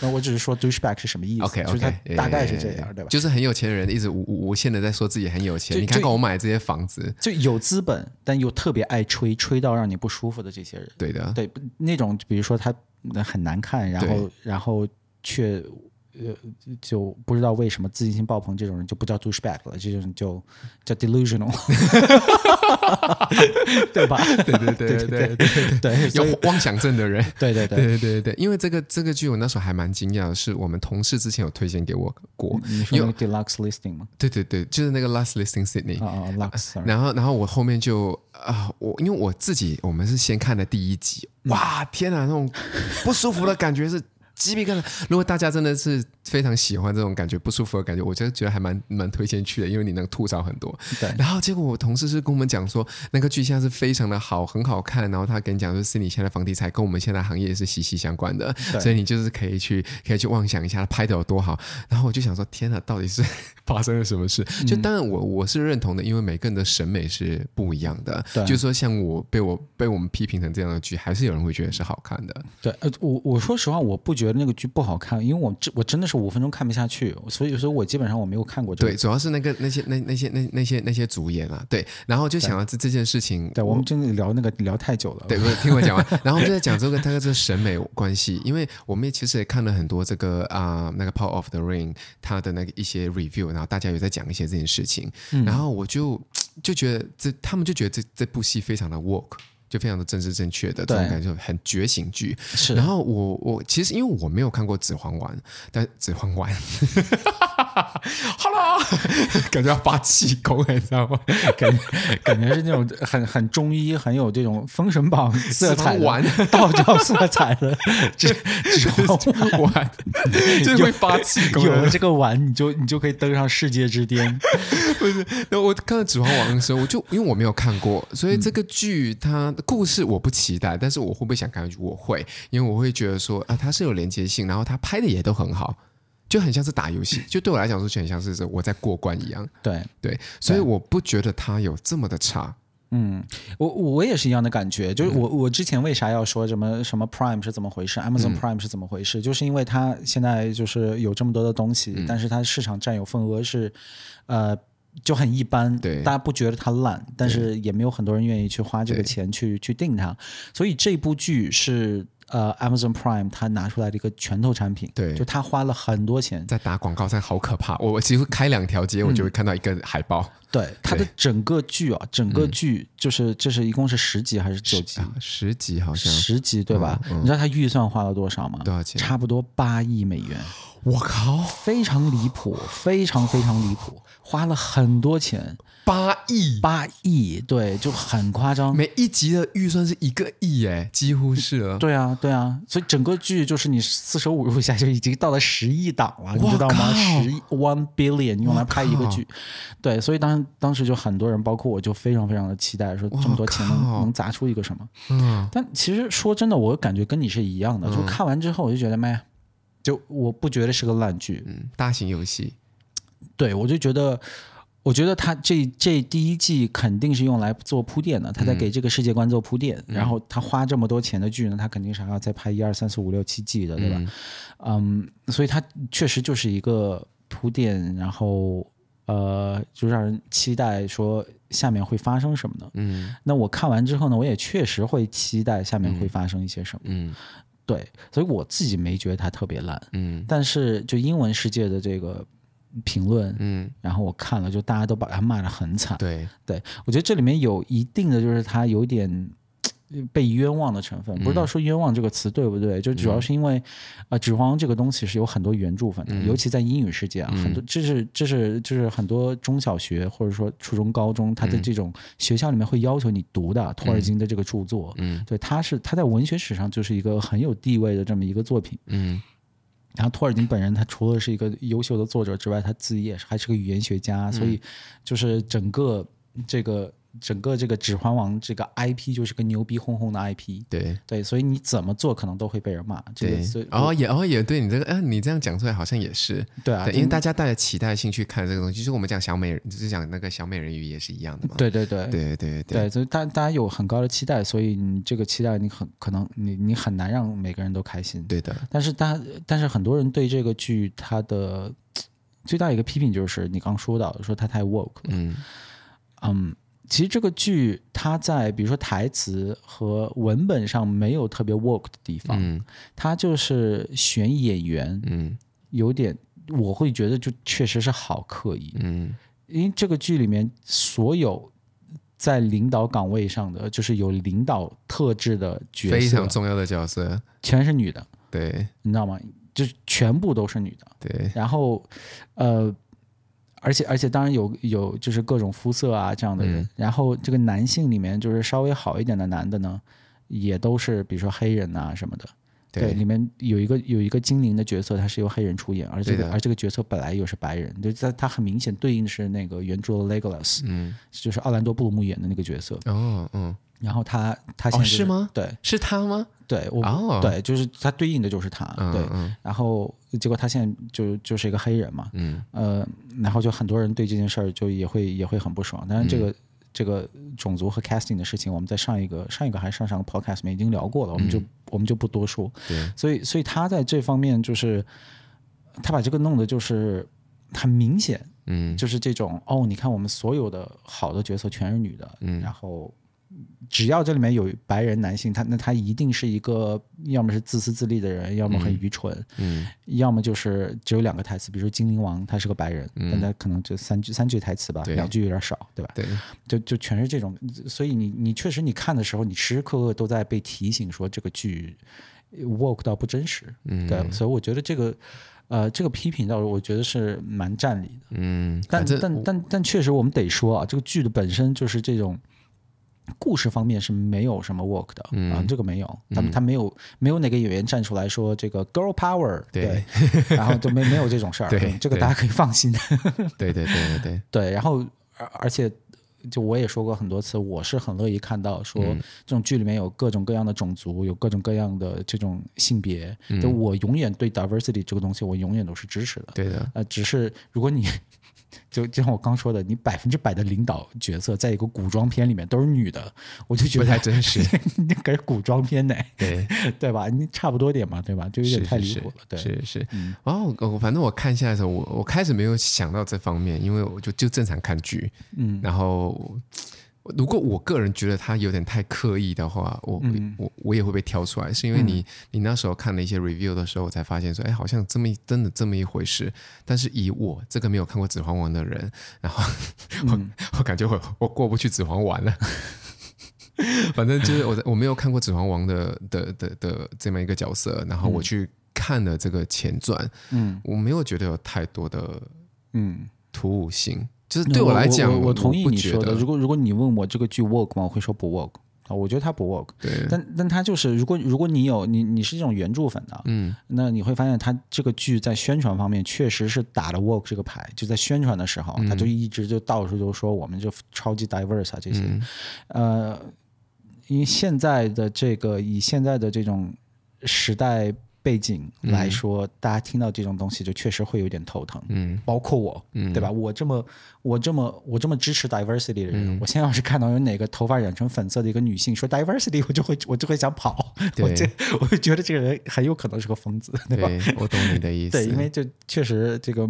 那我只是说 douchebag 是什么意思？OK OK，大概是这样，对吧？就是很有钱的人一直无无限的在说自己很有钱。你看看我买这些房子，就有资本，但又特别爱吹，吹到让你不舒服的这些人。对的，对那种，比如说他很难看，然后然后却。呃，就不知道为什么自信心爆棚这种人就不叫 douchebag 了，这种就叫 delusional，[laughs] 对吧？对对对对对对对，有妄想症的人，对 [laughs] 对对。对对对，因为这个这个剧我那时候还蛮惊讶的，是我们同事之前有推荐给我过，你说那个 deluxe listing 吗？对对对，就是那个 last listing Sydney，然后然后我后面就啊，我因为我自己我们是先看的第一集，哇，天哪，那种不舒服的感觉是。鸡皮疙瘩！如果大家真的是非常喜欢这种感觉不舒服的感觉，我真的觉得还蛮蛮推荐去的，因为你能吐槽很多。对。然后结果我同事是跟我们讲说，那个剧现在是非常的好，很好看。然后他跟你讲说，是你现在房地产跟我们现在行业是息息相关的，所以你就是可以去可以去妄想一下他拍的有多好。然后我就想说，天哪，到底是 [laughs] 发生了什么事？就当然我我是认同的，因为每个人的审美是不一样的。对。就是说，像我被我被我们批评成这样的剧，还是有人会觉得是好看的。对。呃，我我说实话，我不觉得那个剧不好看。因为我真我真的是五分钟看不下去，所以有时候我基本上我没有看过这个。对，主要是那个那些那那些那那些那些主演啊，对，然后就想到这这件事情，对，我，我们真的聊那个聊太久了。对，不是听我讲完，[laughs] 然后就在讲这个大概这个审美关系，因为我们也其实也看了很多这个啊、呃、那个 Power of the Ring 它的那个一些 review，然后大家有在讲一些这件事情，嗯、然后我就就觉得这他们就觉得这这部戏非常的 work。就非常的政治正确的这种感觉，很觉醒剧。是，然后我我其实因为我没有看过《指环王》，但《指环王》好 [laughs] 了，[laughs] 感觉要发气功，你知道吗？[laughs] 感觉感觉是那种很很中医，很有这种封神榜色彩的道教色彩的《指指环王》，就会发气功。有了这个丸，你就你就可以登上世界之巅。不是，那我看到《指环王》的时候，我就因为我没有看过，所以这个剧它。故事我不期待，但是我会不会想看？我会，因为我会觉得说啊，它是有连接性，然后它拍的也都很好，就很像是打游戏，[laughs] 就对我来讲说就很像是我在过关一样。对对，所以我不觉得它有这么的差。嗯，我我也是一样的感觉，就是我我之前为啥要说什么什么 Prime 是怎么回事，Amazon Prime 是怎么回事，嗯、就是因为它现在就是有这么多的东西，嗯、但是它市场占有份额是呃。就很一般，对，大家不觉得它烂，但是也没有很多人愿意去花这个钱去去订它，所以这部剧是呃 Amazon Prime 它拿出来的一个拳头产品，对，就他花了很多钱。在打广告，在好可怕，我我几乎开两条街我就会看到一个海报，嗯、对，它的整个剧啊，整个剧就是这是一共是十集还是九集？啊、十集好像十集对吧？嗯嗯、你知道它预算花了多少吗？多少钱？差不多八亿美元。我靠，非常离谱，非常非常离谱，花了很多钱，八亿，八亿，对，就很夸张。每一集的预算是一个亿，哎，几乎是了。对啊，对啊，所以整个剧就是你四舍五入一下就已经到了十亿档了，你知道吗？十亿，one billion 用来拍一个剧，对，所以当当时就很多人，包括我就非常非常的期待，说这么多钱能能砸出一个什么？嗯，但其实说真的，我感觉跟你是一样的，就看完之后我就觉得，妈呀。就我不觉得是个烂剧，嗯，大型游戏，对，我就觉得。我觉得他这这第一季肯定是用来做铺垫的，他在给这个世界观做铺垫。嗯、然后他花这么多钱的剧呢，他肯定是还要再拍一二三四五六七季的，对吧？嗯，嗯，所以他确实就是一个铺垫，然后呃，就让人期待说下面会发生什么呢？嗯，那我看完之后呢，我也确实会期待下面会发生一些什么。嗯，嗯对，所以我自己没觉得它特别烂。嗯，但是就英文世界的这个。评论，嗯，然后我看了，就大家都把它骂得很惨。对，对我觉得这里面有一定的，就是它有点被冤枉的成分。不知道说冤枉这个词对不对？就主要是因为，啊，指环王这个东西是有很多原著粉的，尤其在英语世界啊，很多这是这是就是很多中小学或者说初中高中，他的这种学校里面会要求你读的托尔金的这个著作。嗯，对，他是他在文学史上就是一个很有地位的这么一个作品。嗯。然后托尔金本人，他除了是一个优秀的作者之外，他自己也是还是个语言学家，所以就是整个这个。整个这个《指环王》这个 IP 就是个牛逼哄哄的 IP，对对，所以你怎么做可能都会被人骂。对，哦也哦也对你这个，哎，你这样讲出来好像也是，对啊，因为大家带着期待性去看这个东西，就是我们讲小美人，就是讲那个小美人鱼也是一样的嘛。对对对对对对，所以大大家有很高的期待，所以你这个期待你很可能你你很难让每个人都开心。对的，但是大但是很多人对这个剧它的 [tsk] 最大一个批评就是你刚说到，说它太 woke 了。嗯嗯。其实这个剧，它在比如说台词和文本上没有特别 work 的地方，嗯，它就是选演员，嗯，有点我会觉得就确实是好刻意，嗯，因为这个剧里面所有在领导岗位上的，就是有领导特质的角色，非常重要的角色，全是女的，对，你知道吗？就全部都是女的，对，然后，呃。而且而且当然有有就是各种肤色啊这样的人，嗯、然后这个男性里面就是稍微好一点的男的呢，也都是比如说黑人啊什么的。对，里面有一个有一个精灵的角色，他是由黑人出演，而这个而这个角色本来又是白人，就在他很明显对应的是那个原著的 Legolas，嗯，就是奥兰多布鲁姆演的那个角色。哦，嗯。然后他他现在、就是哦、是吗？对，是他吗？对，我、哦、对，就是他对应的就是他。嗯、对，然后结果他现在就就是一个黑人嘛。嗯。呃，然后就很多人对这件事儿就也会也会很不爽。但是，这个、嗯、这个种族和 casting 的事情，我们在上一个上一个还是上上个 podcast 里面已经聊过了，我们就、嗯、我们就不多说。对。所以所以他在这方面就是他把这个弄的就是很明显。嗯。就是这种哦，你看我们所有的好的角色全是女的。嗯。然后。只要这里面有白人男性，他那他一定是一个要么是自私自利的人，要么很愚蠢，嗯，嗯要么就是只有两个台词，比如说精灵王他是个白人，嗯、但他可能就三句三句台词吧，两句有点少，对吧？对，就就全是这种，所以你你确实你看的时候，你时时刻刻都在被提醒说这个剧 work 到不真实，嗯，对，所以我觉得这个呃这个批评倒是我觉得是蛮占理的，嗯，但但但但确实我们得说啊，这个剧的本身就是这种。故事方面是没有什么 work 的，嗯、啊，这个没有，他们他没有没有哪个演员站出来说这个 girl power，对，对 [laughs] 然后就没没有这种事儿，对，这个大家可以放心。对对对对对。对，[laughs] 然后而而且就我也说过很多次，我是很乐意看到说这种剧里面有各种各样的种族，有各种各样的这种性别，嗯、就我永远对 diversity 这个东西我永远都是支持的。对的，呃，只是如果你。就就像我刚说的，你百分之百的领导角色，在一个古装片里面都是女的，我就觉得不太真实。[laughs] 你可是古装片呢，对对吧？你差不多点嘛，对吧？就有点太离谱了。对，是是。嗯、哦，我反正我看下来的时候，我我开始没有想到这方面，因为我就就正常看剧，嗯，然后。如果我个人觉得他有点太刻意的话，我、嗯、我我也会被挑出来，是因为你、嗯、你那时候看了一些 review 的时候，我才发现说，哎，好像这么真的这么一回事。但是以我这个没有看过《指环王》的人，然后 [laughs] 我、嗯、我感觉我我过不去《指环王》了。[laughs] 反正就是我我没有看过《指环王》的的的的，的这么一个角色，然后我去看了这个前传，嗯，我没有觉得有太多的嗯突兀性。就是对我来讲，我我同意你说的。如果如果你问我这个剧 work 吗？我会说不 work 啊。我觉得它不 work。对。但但它就是，如果如果你有你你是这种原著粉的，嗯，那你会发现它这个剧在宣传方面确实是打了 work 这个牌。就在宣传的时候，他、嗯、就一直就到处都说我们就超级 diverse 啊这些。嗯、呃，因为现在的这个以现在的这种时代背景来说，嗯、大家听到这种东西就确实会有点头疼。嗯，包括我，嗯，对吧？我这么我这么我这么支持 diversity 的人，嗯、我现在要是看到有哪个头发染成粉色的一个女性说 diversity，我就会我就会想跑。对，我就我会觉得这个人很有可能是个疯子，对吧？对，我懂你的意思。对，因为就确实这个。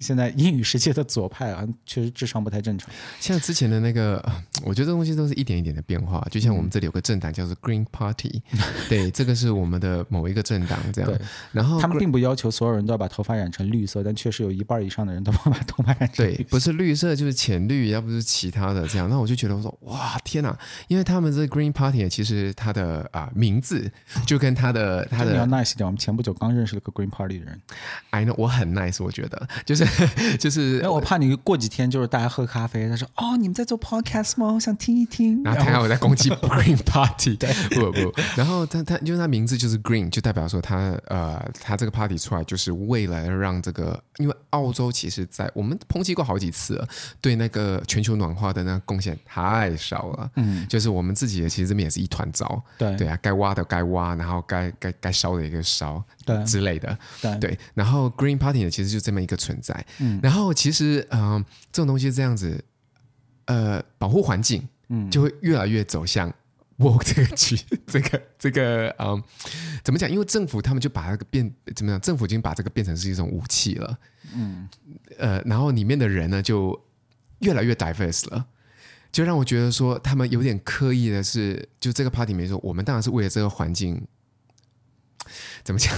现在英语世界的左派啊，[laughs] 确实智商不太正常。像之前的那个，[sighs] 我觉得这东西都是一点一点的变化。就像我们这里有个政党叫做 Green Party，对，[laughs] 这个是我们的某一个政党这样。对，然后他们并不要求所有人都要把头发染成绿色，但确实有一半以上的人都把头发染成绿色。对，不是绿色就是浅绿，要不是其他的这样。那我就觉得我说哇天哪，因为他们这个 Green Party 其实他的啊名字就跟他的他的你要 nice 一点。我们前不久刚认识了个 Green Party 的人，I know 我很 nice，我觉得就是 [laughs] 就是。我怕你过几天就是大家喝咖啡，他说哦，你们在做 podcast 吗？我想听一听。然后他看我在攻击 [laughs] Green Party，对不不。然后他他因为他名字就是 Green，就代表说他呃他这个 party 出来就是为了让这个，因为澳洲其实在我们抨击过好几次了，对那个全球暖化的那个贡献太少了。嗯，就是我们自己的其实这边也是一团糟。对对啊，该挖的该挖，然后该该该烧的一个烧，对之类的。对对，然后 Green Party 呢，其实就这么一个存在。嗯，然后。其实，嗯、呃，这种东西是这样子，呃，保护环境，嗯，就会越来越走向 [laughs] woke 这个局，[laughs] 这个这个，嗯、呃，怎么讲？因为政府他们就把这个变怎么样？政府已经把这个变成是一种武器了，嗯，呃，然后里面的人呢，就越来越 diverse 了，就让我觉得说，他们有点刻意的是，就这个 party 里面说，我们当然是为了这个环境。怎么讲？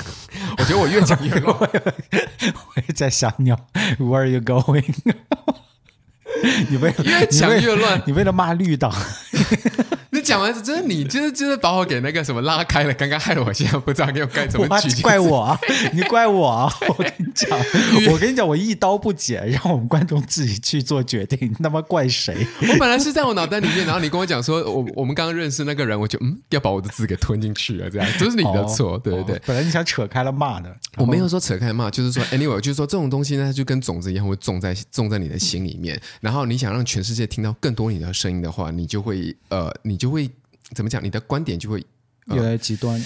我觉得我越讲越乱。[laughs] 我也在想你，Where are you going？[laughs] 你为越讲越乱，你为了骂绿党。讲完真的，你就是就是把我给那个什么拉开了，刚刚害得我现在不知道该该怎么举。怪我啊，[laughs] 你怪我啊！我跟你讲，[laughs] 我跟你讲，我一刀不剪，让我们观众自己去做决定。那么怪谁？我本来是在我脑袋里面，然后你跟我讲说，我我们刚刚认识那个人，我就嗯，要把我的字给吞进去了，这样都是你的错，哦、对对对、哦。本来你想扯开了骂的，我没有说扯开骂，就是说，anyway，就是说这种东西呢，它就跟种子一样，会种在种在你的心里面。然后你想让全世界听到更多你的声音的话，你就会呃，你就会。怎么讲？你的观点就会、呃、越来越极端，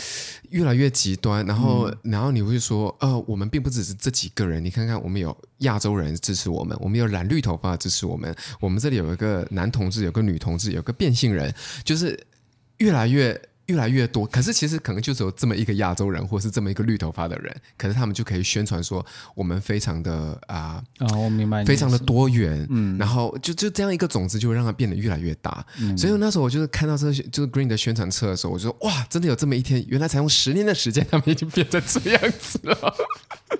越来越极端。然后，嗯、然后你会说：“呃，我们并不只是这几个人。你看看，我们有亚洲人支持我们，我们有染绿头发支持我们，我们这里有一个男同志，有个女同志，有个变性人，就是越来越。”越来越多，可是其实可能就只有这么一个亚洲人，或是这么一个绿头发的人，可是他们就可以宣传说我们非常的啊，哦，我明白，非常的多元，嗯，然后就就这样一个种子就会让它变得越来越大。嗯，所以那时候我就是看到这个就是 Green 的宣传册的时候，我就说哇，真的有这么一天，原来才用十年的时间，他们已经变成这样子了。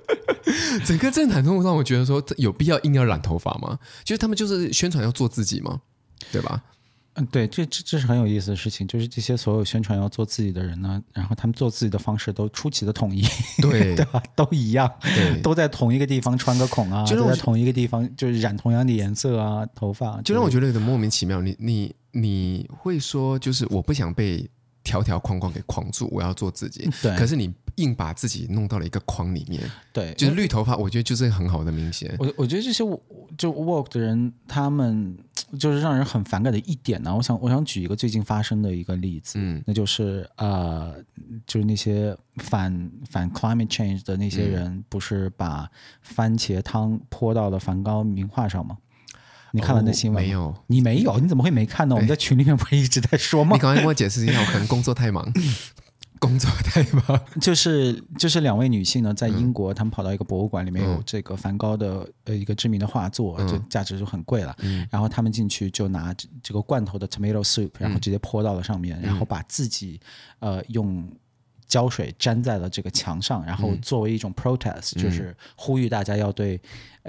[laughs] 整个政坛都让我觉得说，有必要硬要染头发吗？就是他们就是宣传要做自己吗？对吧？嗯，对，这这这是很有意思的事情，就是这些所有宣传要做自己的人呢，然后他们做自己的方式都出奇的统一，对对吧？都一样，对都在同一个地方穿个孔啊，就在同一个地方就是染同样的颜色啊，头发，就让我觉得有点莫名其妙。你你你会说，就是我不想被条条框框给框住，我要做自己，对，可是你。硬把自己弄到了一个框里面，对，就是绿头发，我觉得就是很好的明显。我我觉得这些就 woke 的人，他们就是让人很反感的一点呢。我想我想举一个最近发生的一个例子，嗯，那就是呃，就是那些反反 climate change 的那些人，嗯、不是把番茄汤泼到了梵高名画上吗？你看了那新闻、哦、没有？你没有？你怎么会没看呢？我们在群里面不是一直在说吗？[laughs] 你赶快跟我解释一下，我可能工作太忙。[laughs] 工作太忙，[laughs] 就是就是两位女性呢，在英国，她们跑到一个博物馆里面，有这个梵高的呃一个知名的画作，就价值就很贵了。然后他们进去就拿这个罐头的 tomato soup，然后直接泼到了上面，然后把自己呃用。胶水粘在了这个墙上，然后作为一种 protest，、嗯、就是呼吁大家要对、嗯、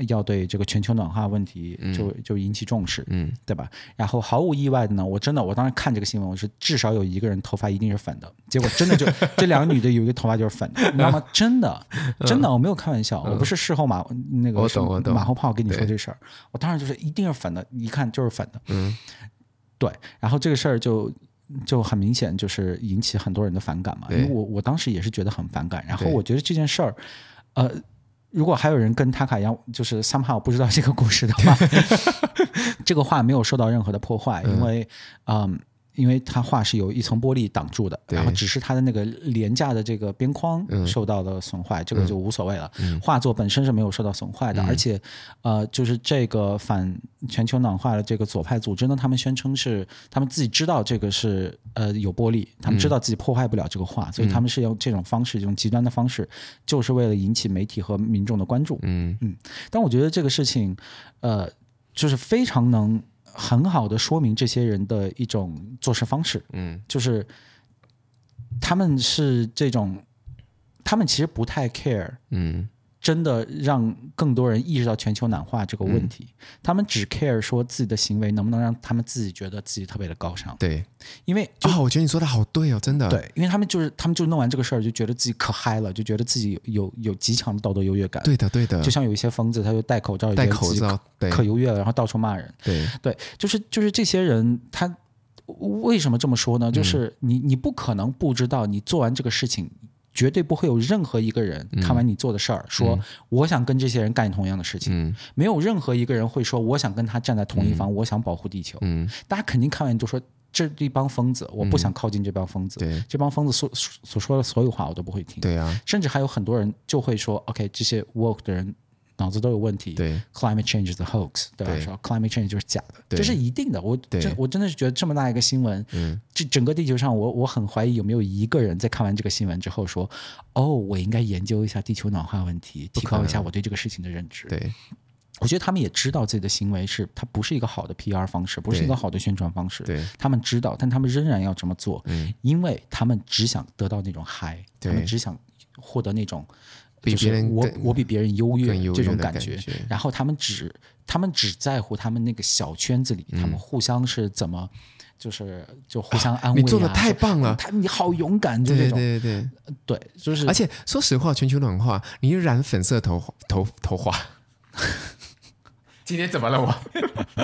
要对这个全球暖化问题就就引起重视，嗯，对吧？然后毫无意外的呢，我真的我当时看这个新闻，我是至少有一个人头发一定是粉的，结果真的就 [laughs] 这两个女的有一个头发就是粉的，你知道吗？真的 [laughs] 真的我没有开玩笑，嗯、我不是事后马那个马后炮跟你说这事儿，我当时就是一定是粉的，一看就是粉的，嗯，对，然后这个事儿就。就很明显，就是引起很多人的反感嘛。因为我我当时也是觉得很反感。然后我觉得这件事儿，呃，如果还有人跟塔卡一样，就是 somehow 不知道这个故事的话，[laughs] 这个话没有受到任何的破坏，因为嗯。因为它画是有一层玻璃挡住的，然后只是它的那个廉价的这个边框受到了损坏，嗯、这个就无所谓了。嗯、画作本身是没有受到损坏的，嗯、而且，呃，就是这个反全球暖化的这个左派组织呢，他们宣称是他们自己知道这个是呃有玻璃，他们知道自己破坏不了这个画，嗯、所以他们是用这种方式，用极端的方式，就是为了引起媒体和民众的关注。嗯。嗯，但我觉得这个事情，呃，就是非常能。很好的说明这些人的一种做事方式，嗯，就是他们是这种，他们其实不太 care，嗯。真的让更多人意识到全球暖化这个问题，嗯、他们只 care 说自己的行为能不能让他们自己觉得自己特别的高尚。对，因为啊、哦，我觉得你说的好对哦，真的。对，因为他们就是他们就弄完这个事儿，就觉得自己可嗨了，就觉得自己有有，有极强的道德优越感。对的，对的。就像有一些疯子，他就戴口罩，戴口罩，对，可优越了，然后到处骂人。对，对，就是就是这些人，他为什么这么说呢？就是你你不可能不知道，你做完这个事情。绝对不会有任何一个人看完你做的事儿，说我想跟这些人干同样的事情。没有任何一个人会说我想跟他站在同一方，我想保护地球。大家肯定看完就说这一帮疯子，我不想靠近这帮疯子。这帮疯子所所说的所有话我都不会听。对啊，甚至还有很多人就会说，OK，这些 woke 的人。脑子都有问题。对，climate change is a hoax，对吧？对说 climate change 就是假的，对这是一定的。我真我真的是觉得这么大一个新闻，嗯，这整个地球上我，我我很怀疑有没有一个人在看完这个新闻之后说，哦，我应该研究一下地球暖化问题，提高一下我对这个事情的认知。对，我觉得他们也知道自己的行为是，它不是一个好的 PR 方式，不是一个好的宣传方式。对，他们知道，但他们仍然要这么做，嗯，因为他们只想得到那种嗨，他们只想获得那种。比别人我我比别人优越越这种感觉，然后他们只他们只在乎他们那个小圈子里，嗯、他们互相是怎么，就是就互相安慰、啊啊。你做的太棒了，他你好勇敢，就这种对对对对，就是。而且说实话，全球暖化，你染粉色头头头发，[laughs] 今天怎么了我？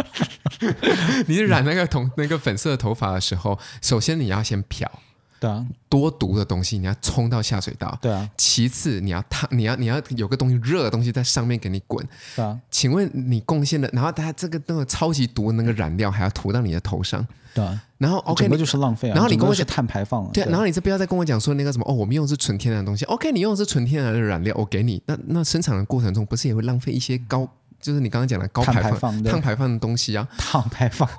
[laughs] 你染那个同那个粉色头发的时候，首先你要先漂。对啊，多毒的东西你要冲到下水道。对啊，其次你要烫，你要你要有个东西热的东西在上面给你滚。对啊，请问你贡献的，然后它这个那个超级毒的那个染料还要涂到你的头上。对啊，然后 OK，整个就是浪费啊。然后你跟我讲碳排放，对，然后你这不要再跟我讲说那个什么哦，我们用的是纯天然的东西。OK，你用的是纯天然的染料，我给你。那那生产的过程中不是也会浪费一些高，就是你刚刚讲的高排放、碳排放的东西啊？碳排放，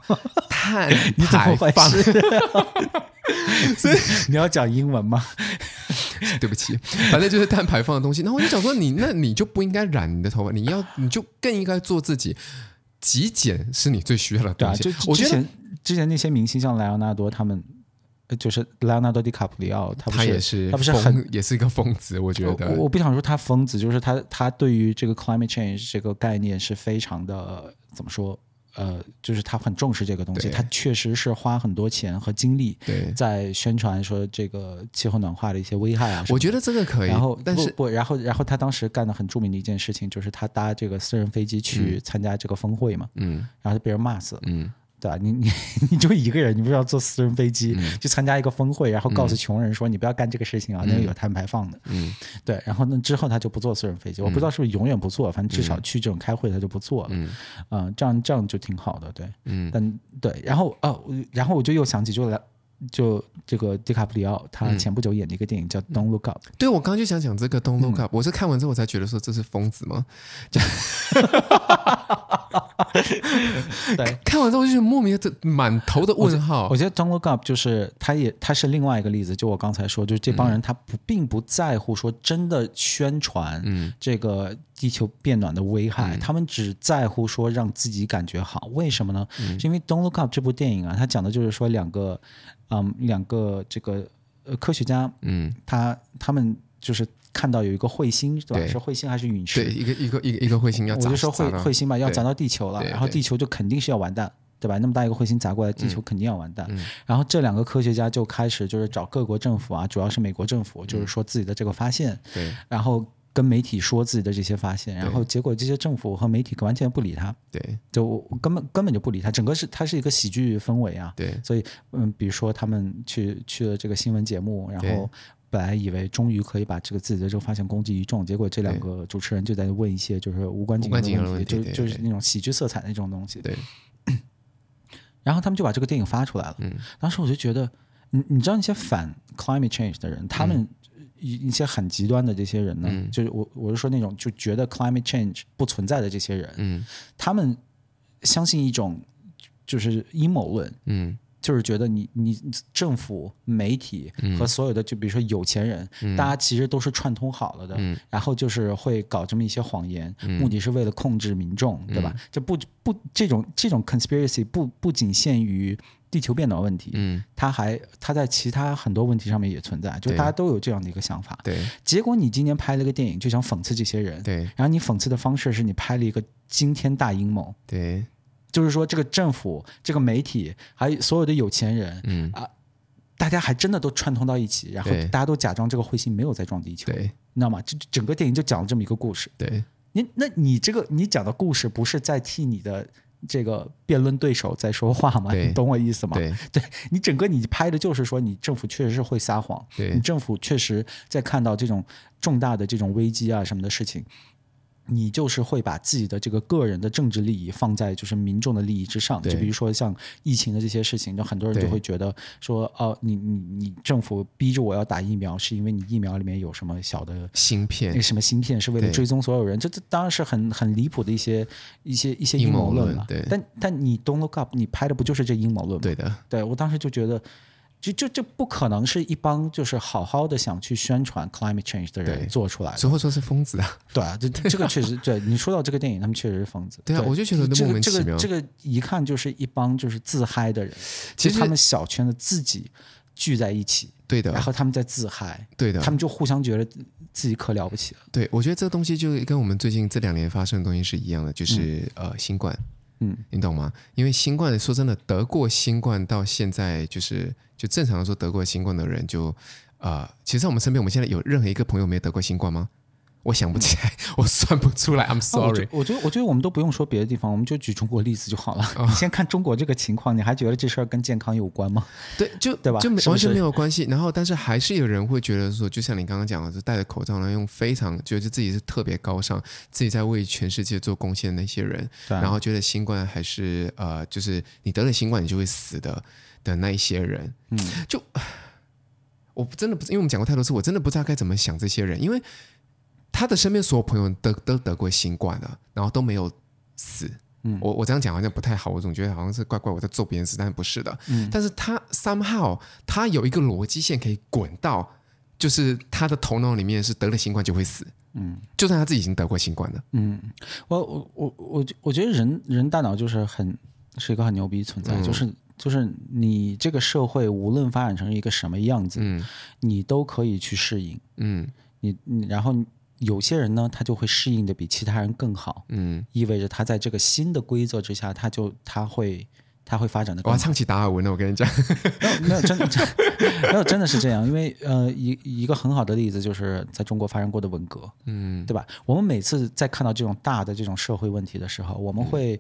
碳 [laughs] 排放。[laughs] [laughs] 所以你要讲英文吗？[laughs] 对不起，反正就是碳排放的东西。然后我就想说你，你那你就不应该染你的头发，你要你就更应该做自己。极简是你最需要的东西。对啊，就之前之前那些明星，像莱昂纳多他们，就是莱昂纳多·迪卡普里奥，他他也是他不是很也是一个疯子。我觉得我，我不想说他疯子，就是他他对于这个 climate change 这个概念是非常的怎么说？呃，就是他很重视这个东西，他确实是花很多钱和精力在宣传说这个气候暖化的一些危害啊。我觉得这个可以，然后但是不，不，然后然后他当时干的很著名的一件事情，就是他搭这个私人飞机去参加这个峰会嘛，嗯，然后就被人骂死了，嗯。对吧？你你 [laughs] 你就一个人，你不是要坐私人飞机、嗯、去参加一个峰会，然后告诉穷人说你不要干这个事情啊，嗯、那个有碳排放的。嗯，对。然后那之后他就不坐私人飞机，嗯、我不知道是不是永远不坐，反正至少去这种开会他就不坐了。嗯，呃、这样这样就挺好的，对。嗯，但对，然后哦，然后我就又想起就来。就这个迪卡普里奥，他前不久演的一个电影叫《Don't Look Up》。对，我刚刚就想讲这个《Don't Look Up》，我是看完之后我才觉得说这是疯子吗？[laughs] 对，[laughs] 看完之后就是莫名的满头的问号。我觉得《Don't Look Up》就是他也他是另外一个例子，就我刚才说，就是这帮人他不并不在乎说真的宣传这个地球变暖的危害，他们只在乎说让自己感觉好。为什么呢？是因为《Don't Look Up》这部电影啊，它讲的就是说两个。嗯，两个这个呃科学家，嗯，他他们就是看到有一个彗星，对吧？是彗星还是陨石？对，一个一个一个一个彗星要砸，我就说彗彗星吧，要砸到地球了，然后地球就肯定是要完蛋，对吧？那么大一个彗星砸过来，地球肯定要完蛋。然后这两个科学家就开始就是找各国政府啊，主要是美国政府，就是说自己的这个发现，对，然后。跟媒体说自己的这些发现，然后结果这些政府和媒体完全不理他，对，就根本根本就不理他，整个是它是一个喜剧氛围啊，对，所以嗯，比如说他们去去了这个新闻节目，然后本来以为终于可以把这个自己的这个发现公诸于众，结果这两个主持人就在问一些就是无关紧要的问题，就就是那种喜剧色彩的那种东西，对。[coughs] 然后他们就把这个电影发出来了。嗯，当时我就觉得，你你知道那些反 climate change 的人，他们一一些很极端的这些人呢，嗯、就是我我是说那种就觉得 climate change 不存在的这些人，嗯，他们相信一种就是阴谋论，嗯。就是觉得你你政府、媒体和所有的就比如说有钱人，嗯、大家其实都是串通好了的，嗯、然后就是会搞这么一些谎言，嗯、目的是为了控制民众，嗯、对吧？这不不这种这种 conspiracy 不不仅限于地球变暖问题，嗯，它还它在其他很多问题上面也存在，就大家都有这样的一个想法。对，结果你今年拍了个电影，就想讽刺这些人，对，然后你讽刺的方式是你拍了一个惊天大阴谋，对。就是说，这个政府、这个媒体，还有所有的有钱人，嗯啊，大家还真的都串通到一起，然后大家都假装这个彗星没有在撞地球，对，你知道吗？这整个电影就讲了这么一个故事。对，你那你这个你讲的故事不是在替你的这个辩论对手在说话吗？你懂我意思吗？对，对你整个你拍的就是说，你政府确实是会撒谎，你政府确实在看到这种重大的这种危机啊什么的事情。你就是会把自己的这个个人的政治利益放在就是民众的利益之上，就比如说像疫情的这些事情，就很多人就会觉得说，哦，你你你政府逼着我要打疫苗，是因为你疫苗里面有什么小的芯片，那什么芯片是为了追踪所有人，这这当然是很很离谱的一些一些一些阴谋论了。对，但但你 Don't Look Up，你拍的不就是这阴谋论吗？对的，对我当时就觉得。就就就不可能是一帮就是好好的想去宣传 climate change 的人做出来的，所以说是疯子啊！对啊，这这个确实对你说到这个电影，他们确实是疯子。对啊，我就觉得莫名其妙。这个这个一看就是一帮就是自嗨的人，其实他们小圈子自己聚在一起，对的，然后他们在自嗨，对的，他们就互相觉得自己可了不起了。对，我觉得这个东西就跟我们最近这两年发生的东西是一样的，就是呃新冠。嗯，你懂吗？因为新冠，说真的，得过新冠到现在，就是就正常的说，得过新冠的人就，呃、啊，其实在我们身边，我们现在有任何一个朋友没有得过新冠吗？我想不起来，嗯、[laughs] 我算不出来。I'm sorry。我觉得，我觉得我们都不用说别的地方，我们就举中国例子就好了。哦、你 [laughs] 先看中国这个情况，你还觉得这事儿跟健康有关吗？[laughs] 对，就对吧？就完全没有关系。然后，但是还是有人会觉得说，就像你刚刚讲的，就戴着口罩，然后用非常觉得自己是特别高尚，自己在为全世界做贡献的那些人，然后觉得新冠还是呃，就是你得了新冠你就会死的的那一些人，嗯，就 [sighs] 我真的不，因为我们讲过太多次，我真的不知道该怎么想这些人，因为。他的身边所有朋友都都得过新冠了，然后都没有死。嗯，我我这样讲好像不太好，我总觉得好像是怪怪我在做别人事，但是不是的。嗯，但是他 somehow 他有一个逻辑线可以滚到，就是他的头脑里面是得了新冠就会死。嗯，就算他自己已经得过新冠了。嗯，我我我我我觉得人人大脑就是很是一个很牛逼存在，嗯、就是就是你这个社会无论发展成一个什么样子，嗯，你都可以去适应。嗯，你你然后。有些人呢，他就会适应的比其他人更好，嗯，意味着他在这个新的规则之下，他就他会他会发展的更好。我要唱起达尔文了，我跟你讲，[laughs] 没有没有真的没有真的是这样，因为呃一一个很好的例子就是在中国发生过的文革，嗯，对吧？我们每次在看到这种大的这种社会问题的时候，我们会，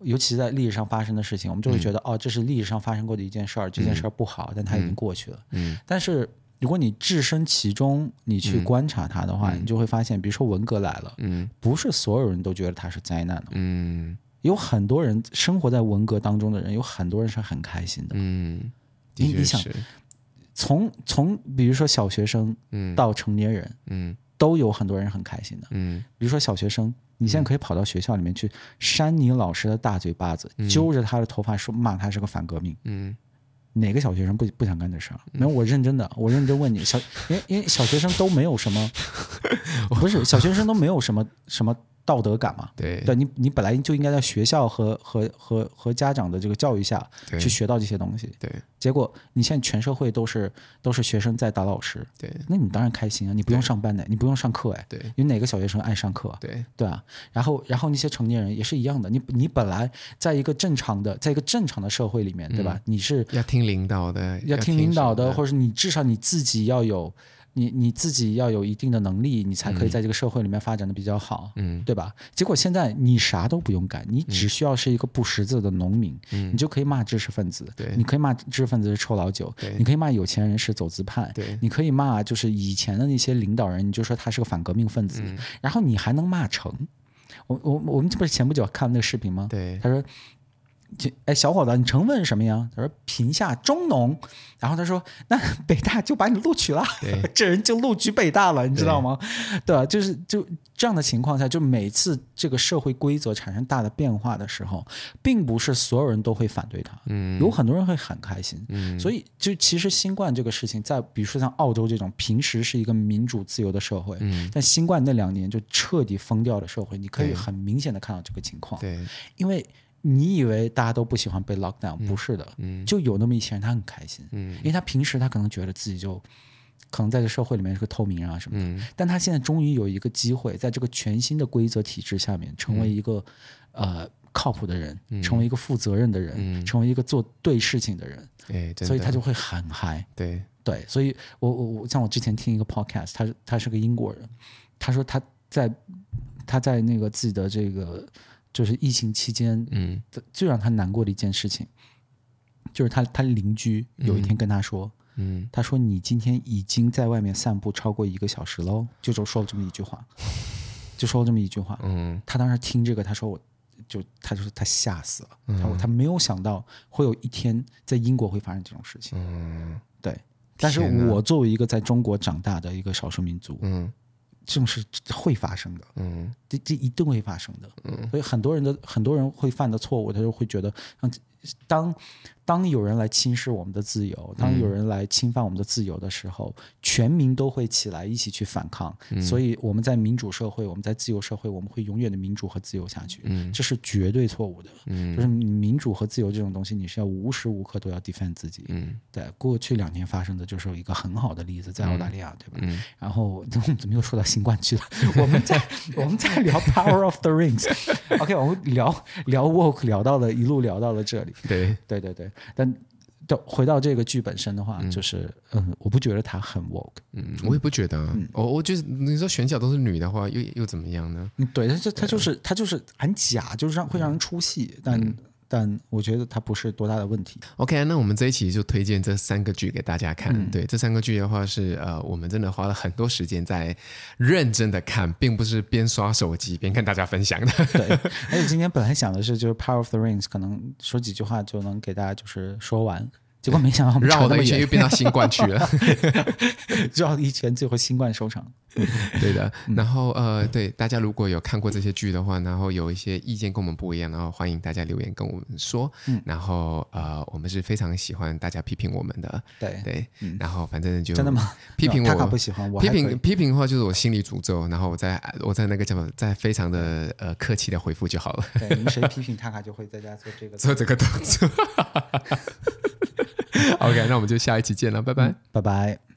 嗯、尤其在历史上发生的事情，我们就会觉得、嗯、哦，这是历史上发生过的一件事儿，这件事儿不好，嗯、但它已经过去了，嗯，但是。如果你置身其中，你去观察它的话，嗯、你就会发现，比如说文革来了，嗯，不是所有人都觉得它是灾难的，嗯，有很多人生活在文革当中的人，有很多人是很开心的，嗯，你你想，从从比如说小学生，到成年人，嗯，都有很多人很开心的，嗯，比如说小学生，你现在可以跑到学校里面去扇你老师的大嘴巴子，嗯、揪着他的头发说骂他是个反革命，嗯。哪个小学生不不想干这事儿？没有，我认真的，我认真问你，小，因为因为小学生都没有什么，[laughs] 不是小学生都没有什么什么。道德感嘛，对，对你你本来就应该在学校和和和和家长的这个教育下去学到这些东西，对。结果你现在全社会都是都是学生在打老师，对，那你当然开心啊，你不用上班的，你不用上课哎，对，有哪个小学生爱上课？对，对啊。然后然后那些成年人也是一样的，你你本来在一个正常的在一个正常的社会里面，对吧？你是要听领导的，要听领导的，或者是你至少你自己要有。你你自己要有一定的能力，你才可以在这个社会里面发展的比较好，嗯，对吧？结果现在你啥都不用干，你只需要是一个不识字的农民，嗯，你就可以骂知识分子，对，你可以骂知识分子是臭老九，对，你可以骂有钱人是走资派，对，你可以骂就是以前的那些领导人，你就说他是个反革命分子，嗯，然后你还能骂成，我我我们这不是前不久看那个视频吗？对，他说。哎，小伙子，你成分是什么呀？他说贫下中农。然后他说，那北大就把你录取了，[laughs] 这人就录取北大了，你知道吗？对吧？就是就这样的情况下，就每次这个社会规则产生大的变化的时候，并不是所有人都会反对他，嗯，有很多人会很开心，嗯，所以就其实新冠这个事情，在比如说像澳洲这种平时是一个民主自由的社会，嗯，但新冠那两年就彻底疯掉的社会，你可以很明显的看到这个情况，对，因为。你以为大家都不喜欢被 lock down？不是的，嗯，就有那么一些人他很开心，嗯，因为他平时他可能觉得自己就可能在这社会里面是个透明啊什么的，嗯，但他现在终于有一个机会，在这个全新的规则体制下面，成为一个、嗯、呃靠谱的人，成为一个负责任的人，嗯，成为一个做对事情的人，哎，所以他就会很嗨，对。对，所以我我我像我之前听一个 podcast，他他是个英国人，他说他在他在那个自己的这个。就是疫情期间，嗯，最让他难过的一件事情，就是他他邻居有一天跟他说，嗯，他说你今天已经在外面散步超过一个小时喽，就就说了这么一句话，就说了这么一句话，嗯，他当时听这个，他说我就他说他吓死了，他说他没有想到会有一天在英国会发生这种事情，嗯，对，但是我作为一个在中国长大的一个少数民族，嗯。这种事会发生的，嗯，这这一定会发生的，嗯，所以很多人的很多人会犯的错误，他就会觉得，当。当有人来侵蚀我们的自由，当有人来侵犯我们的自由的时候，嗯、全民都会起来一起去反抗。嗯、所以我们在民主社会，我们在自由社会，我们会永远的民主和自由下去。嗯、这是绝对错误的。嗯、就是民主和自由这种东西，你是要无时无刻都要 defend 自己。嗯、对，过去两年发生的就是一个很好的例子，在澳大利亚，对吧？嗯、然后怎么又说到新冠去了？[laughs] 我们在 [laughs] 我们在聊 Power of the Rings。OK，我们聊聊 Woke，聊到了一路聊到了这里。对 [laughs] 对对对。但到回到这个剧本身的话，嗯、就是嗯，我不觉得他很 woke，嗯，我也不觉得，嗯，我我觉得你说选角都是女的话，又又怎么样呢？嗯，对，他就他就是他就是很假，就是让会让人出戏，但。嗯但我觉得它不是多大的问题。OK，那我们这一期就推荐这三个剧给大家看。嗯、对，这三个剧的话是呃，我们真的花了很多时间在认真的看，并不是边刷手机边跟大家分享的。[laughs] 对，而且今天本来想的是，就是《Power of the Rings》，可能说几句话就能给大家就是说完。结果没想到绕了一圈又变到新冠去了，绕了一圈最后新冠收场。[laughs] 对的，然后呃，对大家如果有看过这些剧的话，然后有一些意见跟我们不一样，然后欢迎大家留言跟我们说。嗯然后呃，我们是非常喜欢大家批评我们的。对对，然后反正就真的吗？批评我，他不喜欢我。批评批评的话就是我心里诅咒，然后我在我在那个叫什么，在非常的呃客气的回复就好了。对，你谁批评他，卡就会在家做这个 [laughs] 做这个动作。OK，那我们就下一期见了，拜拜，拜拜。